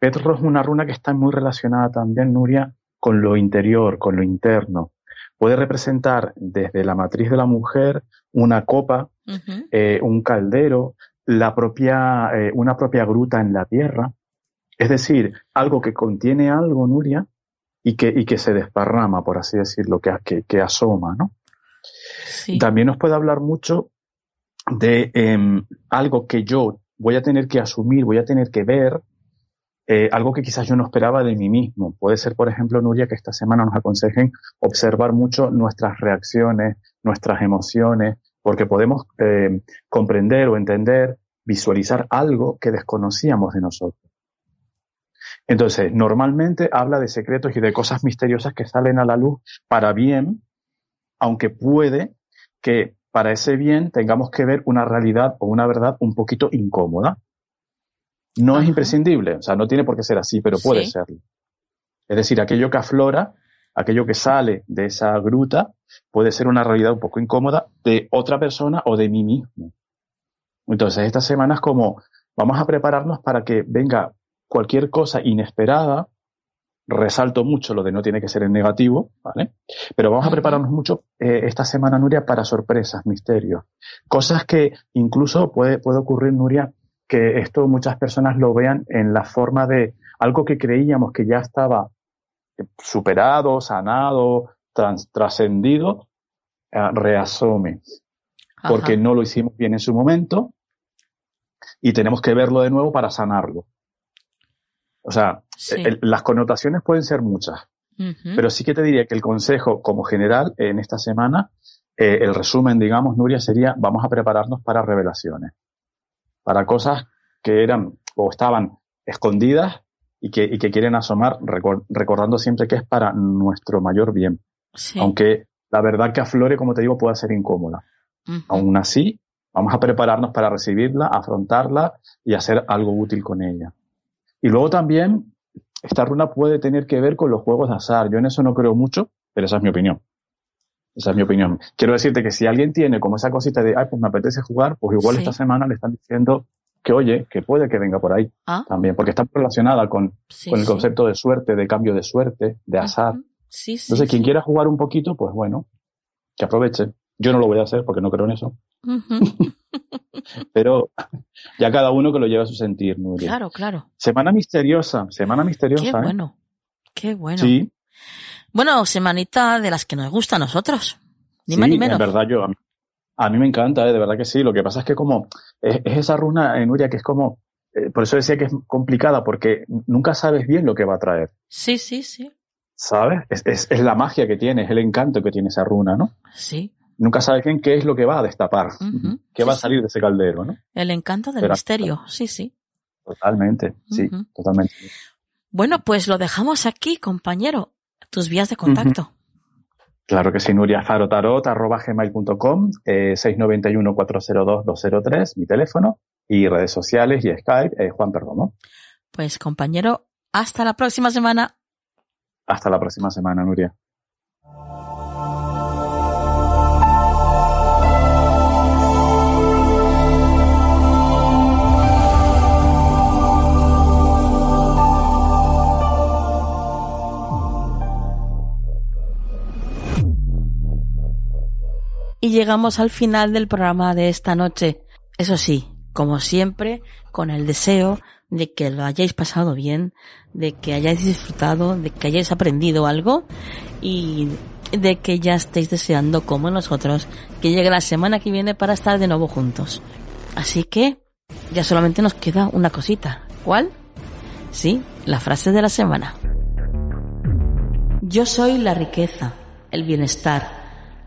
Petro es una runa que está muy relacionada también, Nuria, con lo interior, con lo interno. Puede representar desde la matriz de la mujer una copa, eh, un caldero, la propia, eh, una propia gruta en la tierra. Es decir, algo que contiene algo, Nuria, y que, y que se desparrama, por así decirlo, que, que, que asoma, ¿no? También nos puede hablar mucho de em, algo que yo voy a tener que asumir, voy a tener que ver, eh, algo que quizás yo no esperaba de mí mismo. Puede ser, por ejemplo, Nuria, que esta semana nos aconsejen observar mucho nuestras reacciones, nuestras emociones, porque podemos eh, comprender o entender, visualizar algo que desconocíamos de nosotros. Entonces, normalmente habla de secretos y de cosas misteriosas que salen a la luz para bien, aunque puede que para ese bien tengamos que ver una realidad o una verdad un poquito incómoda. No es imprescindible, o sea, no tiene por qué ser así, pero puede serlo. Es decir, aquello que aflora, aquello que sale de esa gruta, puede ser una realidad un poco incómoda de otra persona o de mí mismo. Entonces, estas semanas como vamos a prepararnos para que venga cualquier cosa inesperada, resalto mucho lo de no tiene que ser en negativo, ¿vale? Pero vamos a prepararnos mucho eh, esta semana, Nuria, para sorpresas, misterios. Cosas que incluso puede, puede ocurrir, Nuria, que esto muchas personas lo vean en la forma de algo que creíamos que ya estaba superado, sanado, trascendido, eh, reasome. Porque no lo hicimos bien en su momento y tenemos que verlo de nuevo para sanarlo. O sea, las connotaciones pueden ser muchas, pero sí que te diría que el consejo como general en esta semana, eh, el resumen, digamos, Nuria, sería vamos a prepararnos para revelaciones, para cosas que eran o estaban escondidas y que, y que quieren asomar, recordando siempre que es para nuestro mayor bien. Aunque la verdad que aflore, como te digo, pueda ser incómoda. Aún así, vamos a prepararnos para recibirla, afrontarla y hacer algo útil con ella. Y luego también, esta runa puede tener que ver con los juegos de azar. Yo en eso no creo mucho, pero esa es mi opinión. Esa es mi opinión. Quiero decirte que si alguien tiene como esa cosita de, ay, pues me apetece jugar, pues igual esta semana le están diciendo que oye, que puede que venga por ahí ah. también, porque está relacionada con, con el concepto de suerte, de cambio de suerte, de azar. Entonces, quien quiera jugar un poquito, pues bueno, que aproveche. Yo no lo voy a hacer porque no creo en eso. Pero ya cada uno que lo lleva a su sentir, Nuria. Claro, claro. Semana misteriosa, semana misteriosa. Qué ¿eh? bueno, qué bueno. Sí. Bueno, semanita de las que nos gusta a nosotros. Ni más sí, ni menos. En verdad, yo, a mí, me encanta, ¿eh? de verdad que sí. Lo que pasa es que como, es, esa runa, en Nuria, que es como, eh, por eso decía que es complicada, porque nunca sabes bien lo que va a traer. Sí, sí, sí. ¿Sabes? Es, es, es la magia que tiene, es el encanto que tiene esa runa, ¿no? Sí. Nunca sabes bien qué es lo que va a destapar, qué Sí, va a salir de ese caldero, ¿no? El encanto del Pero- misterio, sí, sí. Totalmente, sí, totalmente. Bueno, pues lo dejamos aquí, compañero. Tus vías de contacto. Claro que sí, Nuria gmail.com, eh, 691-402-203, mi teléfono, y redes sociales y Skype, eh, Juan Perdomo. Pues, compañero, hasta la próxima semana. Hasta la próxima semana, Nuria. Y llegamos al final del programa de esta noche. Eso sí, como siempre, con el deseo de que lo hayáis pasado bien, de que hayáis disfrutado, de que hayáis aprendido algo y de que ya estéis deseando, como nosotros, que llegue la semana que viene para estar de nuevo juntos. Así que ya solamente nos queda una cosita. ¿Cuál? Sí, la frase de la semana. Yo soy la riqueza, el bienestar,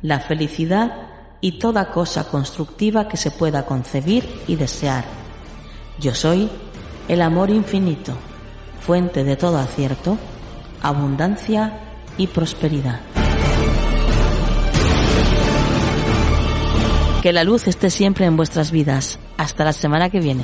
la felicidad y toda cosa constructiva que se pueda concebir y desear. Yo soy el amor infinito, fuente de todo acierto, abundancia y prosperidad. Que la luz esté siempre en vuestras vidas. Hasta la semana que viene.